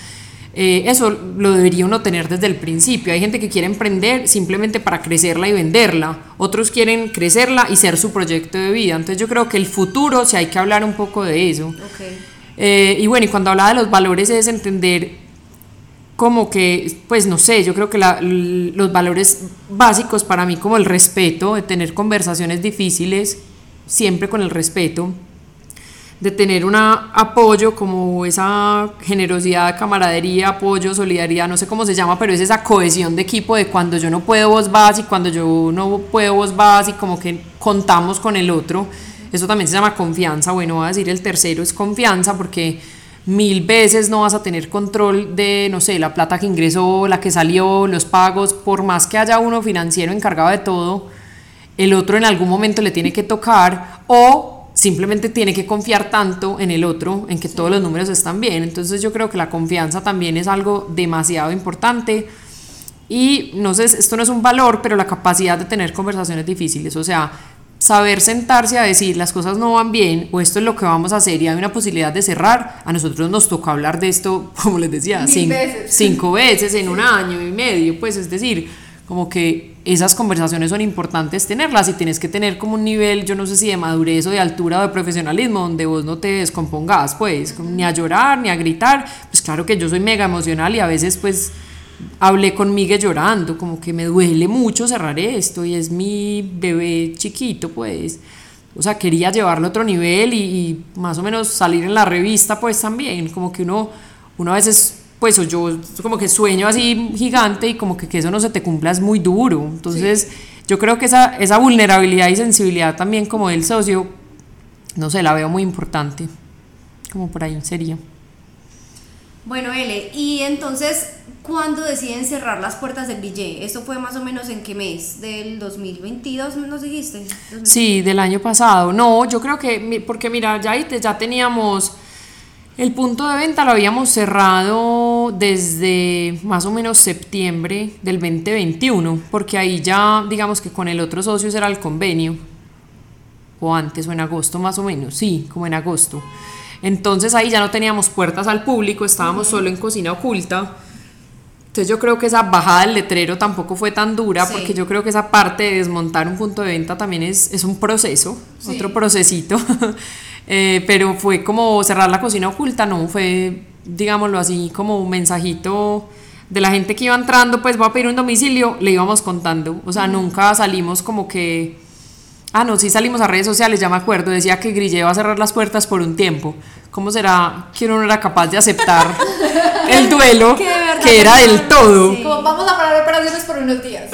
Eh, eso lo debería uno tener desde el principio. Hay gente que quiere emprender simplemente para crecerla y venderla. Otros quieren crecerla y ser su proyecto de vida. Entonces yo creo que el futuro, si hay que hablar un poco de eso. Eh, y bueno, y cuando hablaba de los valores es entender como que, pues no sé, yo creo que la- los valores básicos para mí como el respeto, de tener conversaciones difíciles, siempre con el respeto, de tener un apoyo como esa generosidad, camaradería, apoyo, solidaridad, no sé cómo se llama, pero es esa cohesión de equipo de cuando yo no puedo vos vas y cuando yo no puedo vos vas y como que contamos con el otro. Eso también se llama confianza. Bueno, voy a decir el tercero es confianza porque mil veces no vas a tener control de, no sé, la plata que ingresó, la que salió, los pagos, por más que haya uno financiero encargado de todo, el otro en algún momento le tiene que tocar o simplemente tiene que confiar tanto en el otro, en que todos los números están bien. Entonces yo creo que la confianza también es algo demasiado importante. Y no sé, esto no es un valor, pero la capacidad de tener conversaciones difíciles, o sea, saber sentarse a decir las cosas no van bien o esto es lo que vamos a hacer y hay una posibilidad de cerrar, a nosotros nos tocó hablar de esto, como les decía, cinco veces. cinco veces en un año y medio, pues es decir, como que esas conversaciones son importantes tenerlas y tienes que tener como un nivel, yo no sé si de madurez o de altura o de profesionalismo, donde vos no te descompongas, pues, ni a llorar, ni a gritar. Pues claro que yo soy mega emocional y a veces pues hablé con Miguel llorando, como que me duele mucho cerrar esto y es mi bebé chiquito, pues. O sea, quería llevarlo a otro nivel y, y más o menos salir en la revista, pues también, como que uno, uno a veces pues yo como que sueño así gigante y como que, que eso no se te cumpla es muy duro. Entonces, yo creo que esa, esa vulnerabilidad y sensibilidad también como del socio, no sé, la veo muy importante. Como por ahí sería. Bueno, L, y entonces, ¿cuándo deciden cerrar las puertas del Billet? ¿Eso fue más o menos en qué mes? ¿Del 2022 nos dijiste? Sí, del año pasado. No, yo creo que, porque mira, ya, ya teníamos el punto de venta lo habíamos cerrado desde más o menos septiembre del 2021, porque ahí ya, digamos que con el otro socio era el convenio, o antes, o en agosto más o menos, sí, como en agosto. Entonces ahí ya no teníamos puertas al público, estábamos solo en cocina oculta. Entonces yo creo que esa bajada del letrero tampoco fue tan dura, porque yo creo que esa parte de desmontar un punto de venta también es, es un proceso, otro procesito. Eh, pero fue como cerrar la cocina oculta, no, fue, digámoslo así, como un mensajito de la gente que iba entrando, pues voy a pedir un domicilio, le íbamos contando, o sea, nunca salimos como que, ah, no, sí salimos a redes sociales, ya me acuerdo, decía que Grille va a cerrar las puertas por un tiempo, ¿cómo será que uno no era capaz de aceptar el duelo que era del todo? Como vamos a parar operaciones por unos días.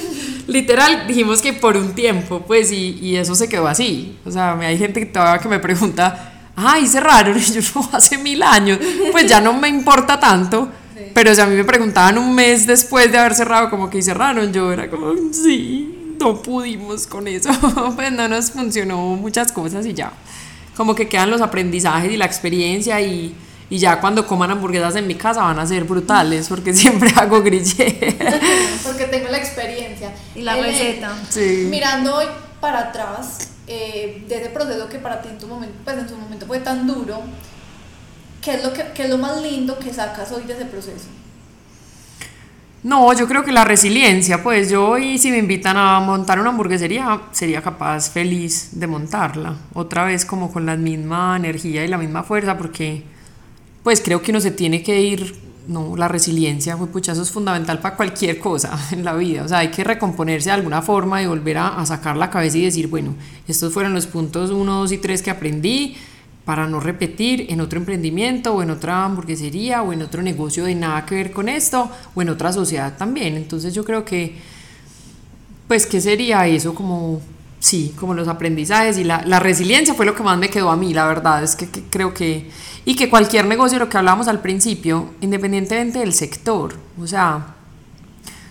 literal dijimos que por un tiempo, pues, y, y, eso se quedó así. O sea, hay gente que todavía que me pregunta, ay, cerraron, y yo no, hace mil años, pues ya no me importa tanto. Pero si a mí me preguntaban un mes después de haber cerrado, como que cerraron, yo era como, sí, no pudimos con eso, pues no nos funcionó muchas cosas y ya. Como que quedan los aprendizajes y la experiencia y, y ya cuando coman hamburguesas en mi casa van a ser brutales porque siempre hago grillé. porque tengo la experiencia. Y la receta. Sí. Mirando hoy para atrás, eh, de ese proceso que para ti en tu momento, pues en tu momento fue tan duro, ¿qué es lo, que, qué es lo más lindo que sacas hoy de ese proceso? No, yo creo que la resiliencia, pues yo hoy si me invitan a montar una hamburguesería, sería capaz feliz de montarla, otra vez como con la misma energía y la misma fuerza, porque pues creo que uno se tiene que ir, no, la resiliencia, pues pucha, es fundamental para cualquier cosa en la vida, o sea, hay que recomponerse de alguna forma y volver a, sacar la cabeza y decir, bueno, estos fueron los puntos 1, 2 y 3 que aprendí para no repetir en otro emprendimiento o en otra hamburguesería o en otro negocio de nada que ver con esto o en otra sociedad también. Entonces yo creo que, pues, ¿qué sería eso como sí, como los aprendizajes y la, la, resiliencia fue lo que más me quedó a mí, la verdad, es que, creo que, y que cualquier negocio, lo que hablábamos al principio, independientemente del sector, o sea,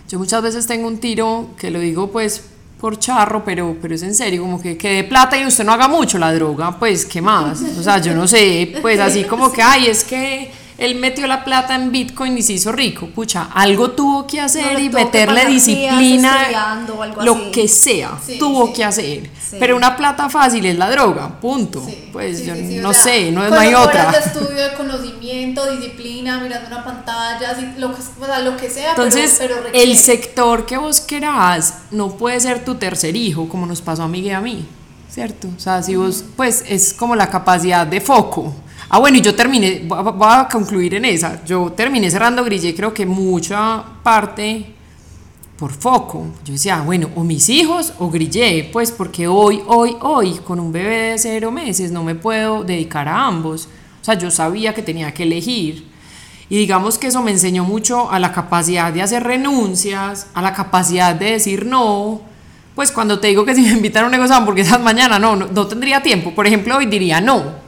yo muchas veces tengo un tiro que lo digo pues por charro, pero, pero es en serio, como que, que de plata y usted no haga mucho la droga, pues, ¿qué más? O sea, yo no sé, pues así como que, ay, es que él metió la plata en Bitcoin y se hizo rico. Pucha, algo tuvo que hacer y meterle disciplina, lo que sea, tuvo que hacer. Pero una plata fácil es la droga, punto. pues yo no sé, no, hay otra. de estudio, de conocimiento, disciplina, mirando una pantalla, lo, que, lo que sea. Entonces, el sector que vos querás no puede ser tu tercer hijo, como nos pasó a Miguel y a mí, ¿cierto? O sea, si vos, pues es como la capacidad de foco. Ah, bueno, y yo terminé, voy a concluir en esa. Yo terminé cerrando Grille, creo que mucha parte por foco. Yo decía, bueno, o mis hijos o grillé, pues porque hoy, hoy, hoy, con un bebé de cero meses no me puedo dedicar a ambos. O sea, yo sabía que tenía que elegir. Y digamos que eso me enseñó mucho a la capacidad de hacer renuncias, a la capacidad de decir no. Pues cuando te digo que si me invitan a un negocio porque esas mañana, no, no, no tendría tiempo. Por ejemplo, hoy diría no,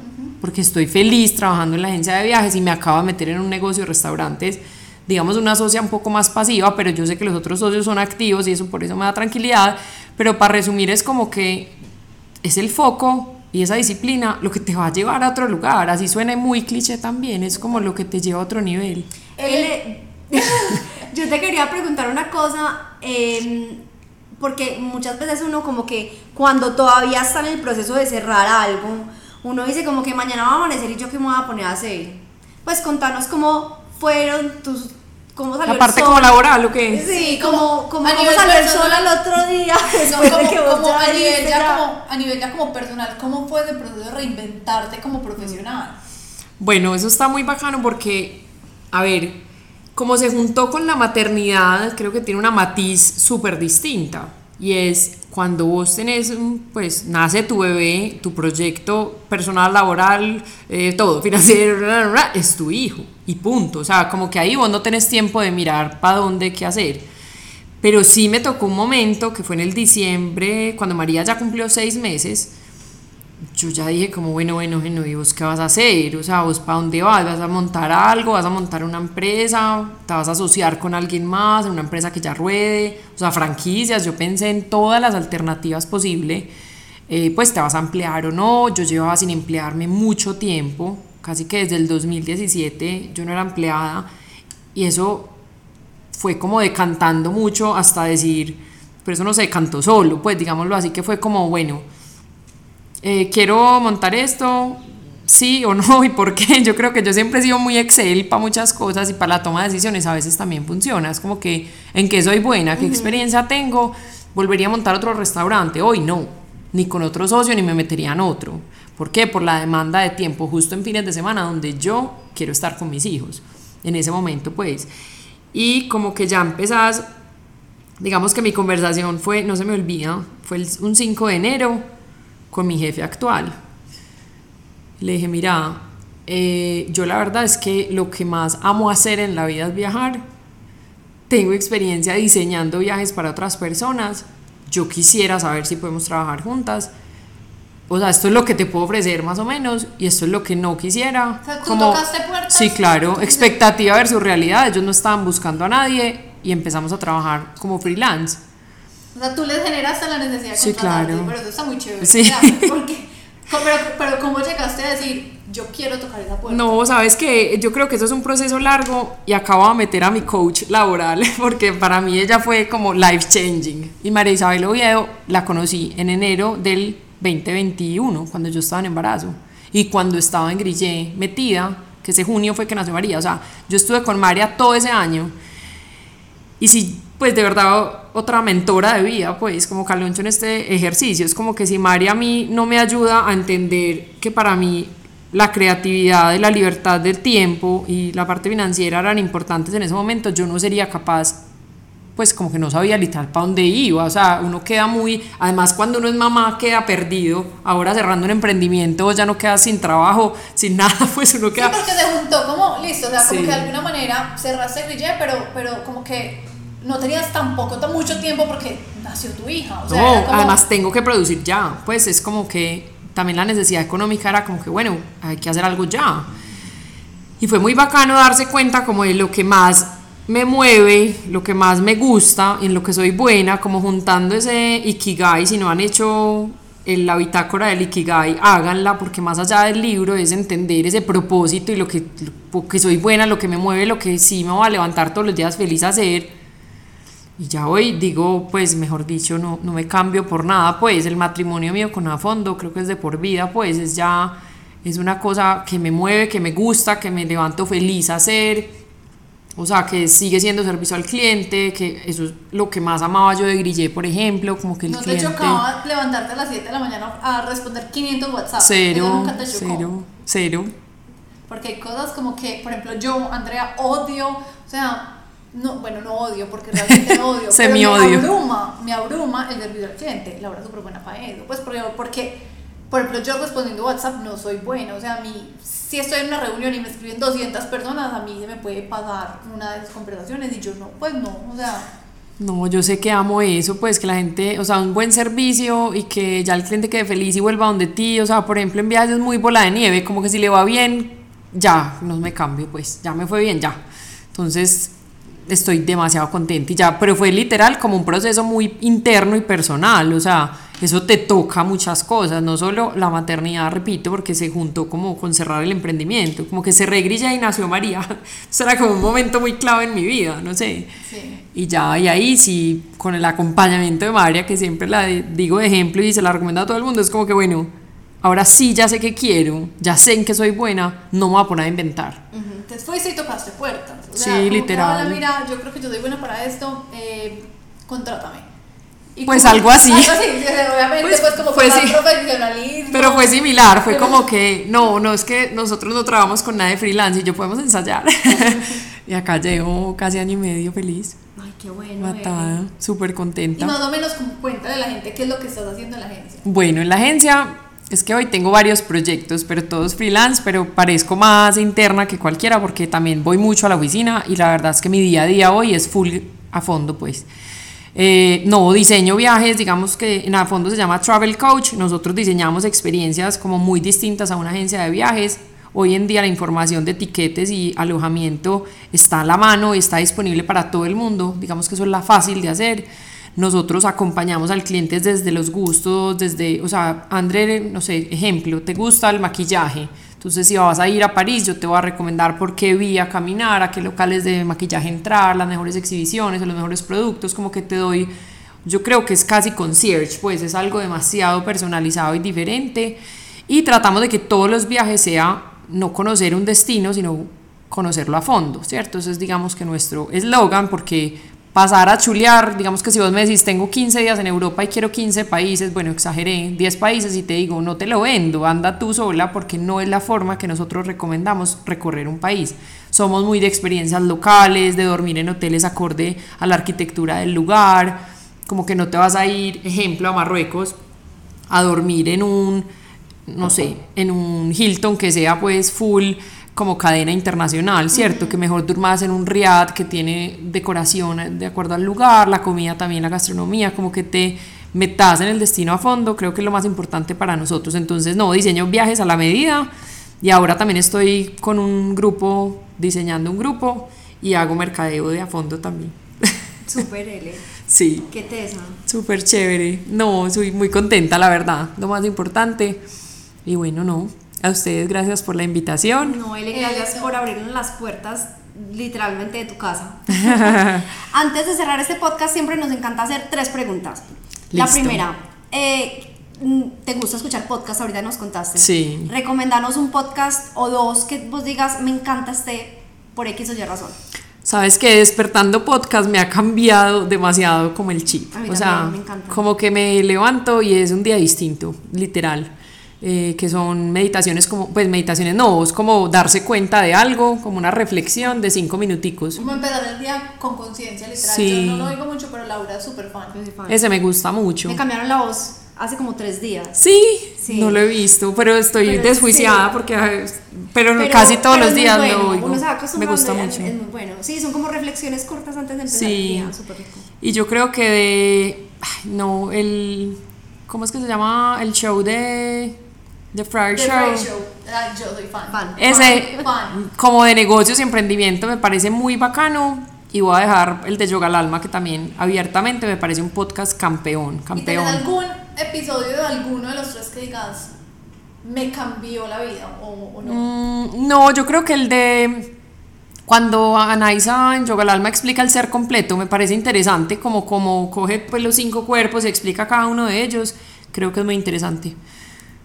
porque estoy feliz trabajando en la agencia de viajes y me acabo de meter en un negocio de restaurantes digamos, una socia un poco más pasiva, pero yo sé que los otros socios son activos y eso por eso me da tranquilidad. Pero para resumir es como que es el foco y esa disciplina lo que te va a llevar a otro lugar. Así suena muy cliché también, es como lo que te lleva a otro nivel. yo te quería preguntar una cosa, em, porque muchas veces uno como que cuando todavía está en el proceso de cerrar algo, uno dice como que mañana va a amanecer y yo qué me voy a poner a hacer. Pues contanos cómo fueron tus cómo salió la parte como laboral o qué sí como como cómo salió el sol al otro día como, que como a nivel ya, como a nivel ya como personal cómo fue el proceso de reinventarte como profesional bueno eso está muy bacano porque a ver como se juntó con la maternidad creo que tiene una matiz súper distinta y es cuando vos tenés, pues nace tu bebé, tu proyecto personal, laboral, eh, todo, financiero, es tu hijo y punto. O sea, como que ahí vos no tenés tiempo de mirar para dónde, qué hacer. Pero sí me tocó un momento que fue en el diciembre, cuando María ya cumplió seis meses, yo ya dije como, bueno, bueno, bueno, ¿y vos qué vas a hacer? O sea, ¿vos para dónde vas? ¿Vas a montar algo? ¿Vas a montar una empresa? ¿Te vas a asociar con alguien más? ¿Una empresa que ya ruede? O sea, franquicias. Yo pensé en todas las alternativas posibles. Eh, pues te vas a emplear o no. Yo llevaba sin emplearme mucho tiempo, casi que desde el 2017 yo no era empleada. Y eso fue como decantando mucho hasta decir, pero eso no se decantó solo, pues digámoslo así, que fue como, bueno, eh, quiero montar esto, sí o no y por qué. Yo creo que yo siempre he sido muy Excel para muchas cosas y para la toma de decisiones a veces también funciona. Es como que en qué soy buena, qué experiencia tengo, volvería a montar otro restaurante. Hoy no, ni con otro socio ni me metería en otro. ¿Por qué? Por la demanda de tiempo justo en fines de semana donde yo quiero estar con mis hijos. En ese momento pues. Y como que ya empezás, digamos que mi conversación fue, no se me olvida, fue un 5 de enero con mi jefe actual. Le dije, mira, eh, yo la verdad es que lo que más amo hacer en la vida es viajar. Tengo experiencia diseñando viajes para otras personas. Yo quisiera saber si podemos trabajar juntas. O sea, esto es lo que te puedo ofrecer más o menos y esto es lo que no quisiera. O sea, ¿tú tocaste puertas? Sí, claro. Expectativa versus realidad. Ellos no estaban buscando a nadie y empezamos a trabajar como freelance. O sea, tú les generaste la necesidad de sí, claro. pero eso está muy chévere. Sí. Porque, pero, pero ¿cómo llegaste a decir, yo quiero tocar esa puerta? No, sabes que yo creo que eso es un proceso largo y acabo de meter a mi coach laboral porque para mí ella fue como life changing. Y María Isabel Oviedo la conocí en enero del 2021, cuando yo estaba en embarazo. Y cuando estaba en Grillé metida, que ese junio fue que nació María. O sea, yo estuve con María todo ese año. Y si pues de verdad otra mentora de vida, pues como Caloncho en este ejercicio. Es como que si María a mí no me ayuda a entender que para mí la creatividad y la libertad del tiempo y la parte financiera eran importantes en ese momento, yo no sería capaz, pues como que no sabía literal para dónde iba. O sea, uno queda muy, además cuando uno es mamá queda perdido. Ahora cerrando un emprendimiento ya no queda sin trabajo, sin nada, pues uno queda... Sí, porque se juntó como, listo, o sea, como que de alguna manera cerraste Grille, pero, pero como que no tenías tampoco tan mucho tiempo porque nació tu hija. O no, además tengo que producir ya. Pues es como que también la necesidad económica era como que, bueno, hay que hacer algo ya. Y fue muy bacano darse cuenta como de lo que más me mueve, lo que más me gusta, en lo que soy buena, como juntando ese Ikigai, si no han hecho la bitácora del Ikigai, háganla, porque más allá del libro es entender ese propósito y lo que, lo que soy buena, lo que me mueve, lo que sí me va a levantar todos los días feliz a hacer y ya hoy digo, pues mejor dicho, no, no me cambio por nada, pues el matrimonio mío con Afondo creo que es de por vida, pues es ya, es una cosa que me mueve, que me gusta, que me levanto feliz a hacer, o sea, que sigue siendo servicio al cliente, que eso es lo que más amaba yo de Grillé, por ejemplo, como que el ¿No cliente... te chocaba levantarte a las 7 de la mañana a responder 500 WhatsApp? Cero, cero, cero. Porque hay cosas como que, por ejemplo, yo, Andrea, odio, o sea no, bueno, no odio, porque realmente no odio, pero me abruma, me abruma el servicio al cliente. Laura es súper buena para eso. Pues porque, porque, por ejemplo, yo respondiendo WhatsApp no soy buena. O sea, a mí, si estoy en una reunión y me escriben 200 personas, a mí se me puede pasar una de esas conversaciones y yo no, pues no, o sea. No, yo sé que amo eso, pues que la gente, o sea, un buen servicio y que ya el cliente quede feliz y vuelva donde ti, o sea, por ejemplo, en viajes es muy bola de nieve, como que si le va bien, ya, no me cambio, pues, ya me fue bien, ya. Entonces, estoy demasiado contenta y ya, pero fue literal como un proceso muy interno y personal, o sea, eso te toca muchas cosas, no solo la maternidad, repito, porque se juntó como con cerrar el emprendimiento, como que se regrilla y nació María, eso era como un momento muy clave en mi vida, no sé, y ya, y ahí sí, con el acompañamiento de María, que siempre la digo de ejemplo y se la recomiendo a todo el mundo, es como que bueno, ahora sí ya sé que quiero, ya sé en qué soy buena, no me voy a poner a inventar. Entonces fuiste y tocaste puertas. O sea, sí, literal. mira, yo creo que yo soy buena para esto, eh, contrátame. pues algo así. Algo así, obviamente, pues, pues como fue profesionalismo. Pero fue similar, fue como que, no, no es que nosotros no trabajamos con nadie freelance y yo podemos ensayar. y acá llevo casi año y medio feliz. Ay, qué bueno. Matada, súper contenta. Y más o menos como cuenta de la gente qué es lo que estás haciendo en la agencia. Bueno, en la agencia es que hoy tengo varios proyectos, pero todos freelance, pero parezco más interna que cualquiera porque también voy mucho a la oficina y la verdad es que mi día a día hoy es full a fondo, pues. Eh, no, diseño viajes, digamos que en a fondo se llama Travel Coach. Nosotros diseñamos experiencias como muy distintas a una agencia de viajes. Hoy en día la información de etiquetes y alojamiento está a la mano, está disponible para todo el mundo. Digamos que eso es la fácil de hacer nosotros acompañamos al cliente desde los gustos, desde, o sea, André, no sé, ejemplo, te gusta el maquillaje. Entonces, si vas a ir a París, yo te voy a recomendar por qué vía caminar, a qué locales de maquillaje entrar, las mejores exhibiciones, los mejores productos, como que te doy, yo creo que es casi concierge, pues es algo demasiado personalizado y diferente. Y tratamos de que todos los viajes sea no conocer un destino, sino conocerlo a fondo, ¿cierto? Ese es, digamos, que nuestro eslogan, porque pasar a chulear, digamos que si vos me decís, tengo 15 días en Europa y quiero 15 países, bueno, exageré, 10 países y te digo, no te lo vendo, anda tú sola porque no es la forma que nosotros recomendamos recorrer un país. Somos muy de experiencias locales, de dormir en hoteles acorde a la arquitectura del lugar, como que no te vas a ir, ejemplo, a Marruecos, a dormir en un, no sé, en un Hilton que sea pues full como cadena internacional, ¿cierto? Que mejor durmas en un riad que tiene decoración de acuerdo al lugar, la comida también, la gastronomía, como que te metas en el destino a fondo, creo que es lo más importante para nosotros. Entonces, no, diseño viajes a la medida y ahora también estoy con un grupo, diseñando un grupo y hago mercadeo de a fondo también. Súper L. Sí. ¿Qué te es? Súper chévere. No, soy muy contenta, la verdad. Lo más importante. Y bueno, no, a ustedes, gracias por la invitación. No, Ele, gracias por abrirnos las puertas literalmente de tu casa. Antes de cerrar este podcast, siempre nos encanta hacer tres preguntas. La primera, eh, ¿te gusta escuchar podcast? Ahorita nos contaste. Sí. Recomendanos un podcast o dos que vos digas, me encanta este por X o Y razón. Sabes que despertando podcast me ha cambiado demasiado como el chip. o sea, me encanta. como que me levanto y es un día distinto, literal. Eh, que son meditaciones como, pues meditaciones no, es como darse cuenta de algo, como una reflexión de cinco minuticos. Como empezar el día con conciencia, literal. Sí. Yo no lo digo mucho, pero Laura es súper fan. Ese me gusta mucho. Me cambiaron la voz hace como tres días. Sí, sí. no lo he visto, pero estoy desjuiciada porque pero, casi todos los días lo oigo. me gusta mucho. Es muy bueno. Sí, son como reflexiones cortas antes de empezar el día, súper rico. Y yo creo que de ay, no, el ¿cómo es que se llama el show de The Friday Show. Ah, yo soy fan. Ese, como de negocios y emprendimiento, me parece muy bacano. Y voy a dejar el de Yoga al Alma, que también abiertamente me parece un podcast campeón. campeón. ¿Y algún episodio de alguno de los tres que digas, me cambió la vida o, no? Mm, no, yo creo que el de cuando Anaisa en Yoga al Alma explica el ser completo, me parece interesante, como, como coge pues, los cinco cuerpos y explica cada uno de ellos. Creo que es muy interesante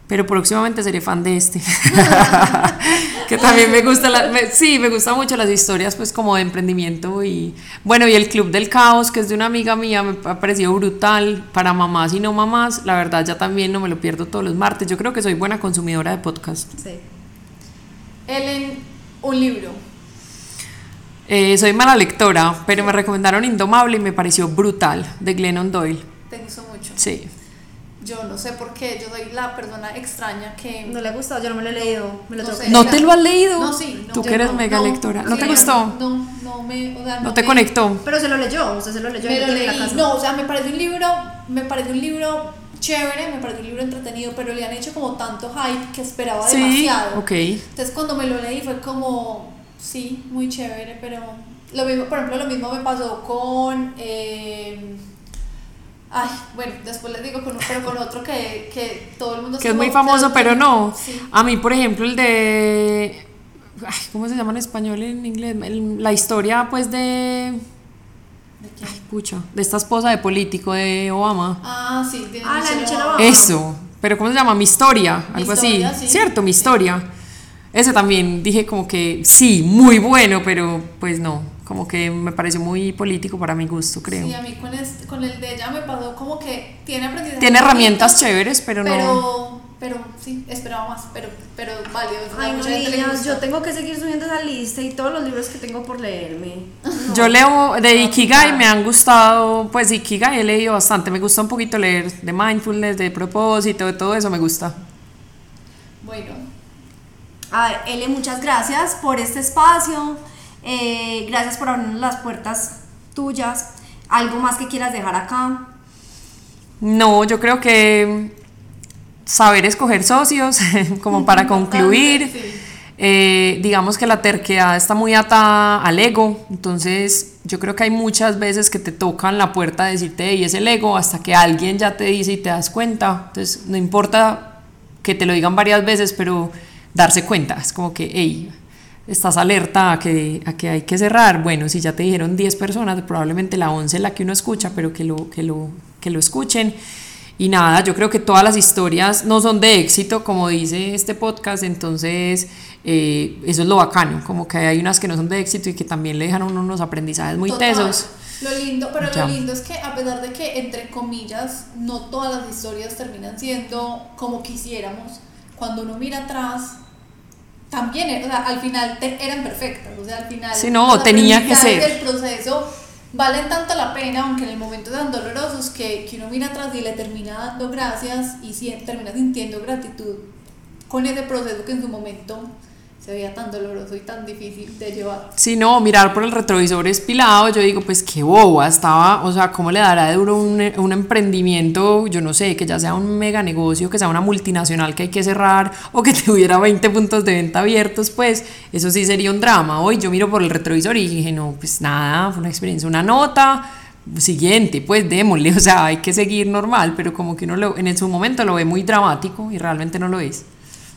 pero próximamente seré fan de este. que también me gusta, la, sí, me gusta mucho las historias pues como de emprendimiento y bueno, y el Club del Caos, que es de una amiga mía, me ha parecido brutal para mamás y no mamás, la verdad ya también no me lo pierdo todos los martes, yo creo que soy buena consumidora de podcast. Sí. Ellen, un libro. Eh, soy mala lectora, pero me recomendaron Indomable y me pareció brutal, de Glennon Doyle. Te gustó mucho. Sí. Yo no sé por qué, yo soy la persona extraña que... No le ha gustado, yo no me lo he leído. Me lo No sé. ¿No te lo has leído? No, sí. No, Tú que eres no, mega no, lectora. ¿No sí, te gustó? No, no me... O sea, ¿No te me- conectó? Pero se lo leyó, usted se lo leyó Me lo en la leí. casa. No, o sea, me parece un libro, me parece un libro chévere, me parece un libro entretenido, pero le han hecho como tanto hype que esperaba Sí, demasiado. ok. Entonces cuando me lo leí fue como, sí, muy chévere, pero lo mismo, por ejemplo, lo mismo me pasó con, eh, ay, bueno, después les digo, con, pero con otro que, que todo el mundo Que es muy famoso, pero no. Sí. A mí, por ejemplo, el de... ay, ¿Cómo se llama en español y en inglés? El- la historia, pues, de... ¿De quién? Pucha, de esta esposa de político de Obama. Ah, sí, de Ah, la de Michelle Obama. Eso, pero ¿cómo se llama? Mi historia, Mi algo historia, así. sí. ¿Cierto? Mi Sí. Ese también dije como que sí, muy bueno, pero pues no, como que me pareció muy político para mi gusto, creo. Sí, a mí con, este- con el de ella me pasó como que tiene aprendizaje. Tiene herramientas bonito, chéveres, pero, no. Pero, pero sí, esperaba más, pero, pero válido. Ay, no, niñas, yo tengo que seguir subiendo esa lista y todos los libros que tengo por leerme. No. Yo leo de No, Ikigai, no. me han gustado, pues Ikigai he leído bastante, me gusta un poquito leer de mindfulness, de propósito, de todo eso me gusta. Bueno, A ver, Ele, muchas gracias por este espacio. eh, gracias por abrirnos las puertas tuyas. ¿Algo más que quieras dejar acá? No, yo creo que saber escoger socios, como para concluir. sí. eh, digamos que la terquedad está muy atada al ego, entonces yo creo que hay muchas veces que te tocan la puerta a decirte, y es el ego, hasta que alguien ya te dice y te das cuenta. Entonces, no importa que te lo digan varias veces, pero darse cuenta, es como que, hey, estás alerta a que, a que hay que cerrar. Bueno, si ya te dijeron 10 personas, probablemente la 11 es la que uno escucha, pero que lo, que lo, que lo escuchen. Y nada, yo creo que todas las historias no son de éxito, como dice este podcast, entonces eh, eso es lo bacano, como que hay unas que no son de éxito y que también le dejan unos aprendizajes muy total. tesos. Lo lindo, pero Ya. lo lindo es que a pesar de que, entre comillas, no todas las historias terminan siendo como quisiéramos, cuando uno mira atrás, también, o sea, al final te- eran perfectas, o sea, al final Sí, no, tenía que ser. del proceso valen tanto la pena, aunque en el momento sean dolorosos, que, que uno mira atrás y le termina dando gracias y si- termina sintiendo gratitud con ese proceso que en su momento se veía tan doloroso y tan difícil de llevar. Si no, mirar por el retrovisor espilado, yo digo, pues qué boba, estaba, o sea, ¿cómo le dará de duro un, un emprendimiento, yo no sé, que ya sea un mega negocio, que sea una multinacional que hay que cerrar o que tuviera 20 puntos de venta abiertos, pues eso sí sería un drama. Hoy yo miro por el retrovisor y dije, no, pues nada, fue una experiencia, una nota, siguiente, pues démosle, o sea, hay que seguir normal, pero como que uno lo, en su momento lo ve muy dramático y realmente no lo es.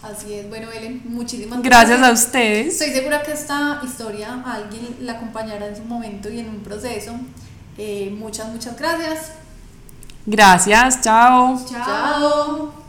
Así es, bueno, Ellen, muchísimas Gracias a ustedes. Estoy segura que esta historia a alguien la acompañará en su momento y en un proceso. Eh, muchas, muchas gracias. Gracias, chao. Chao.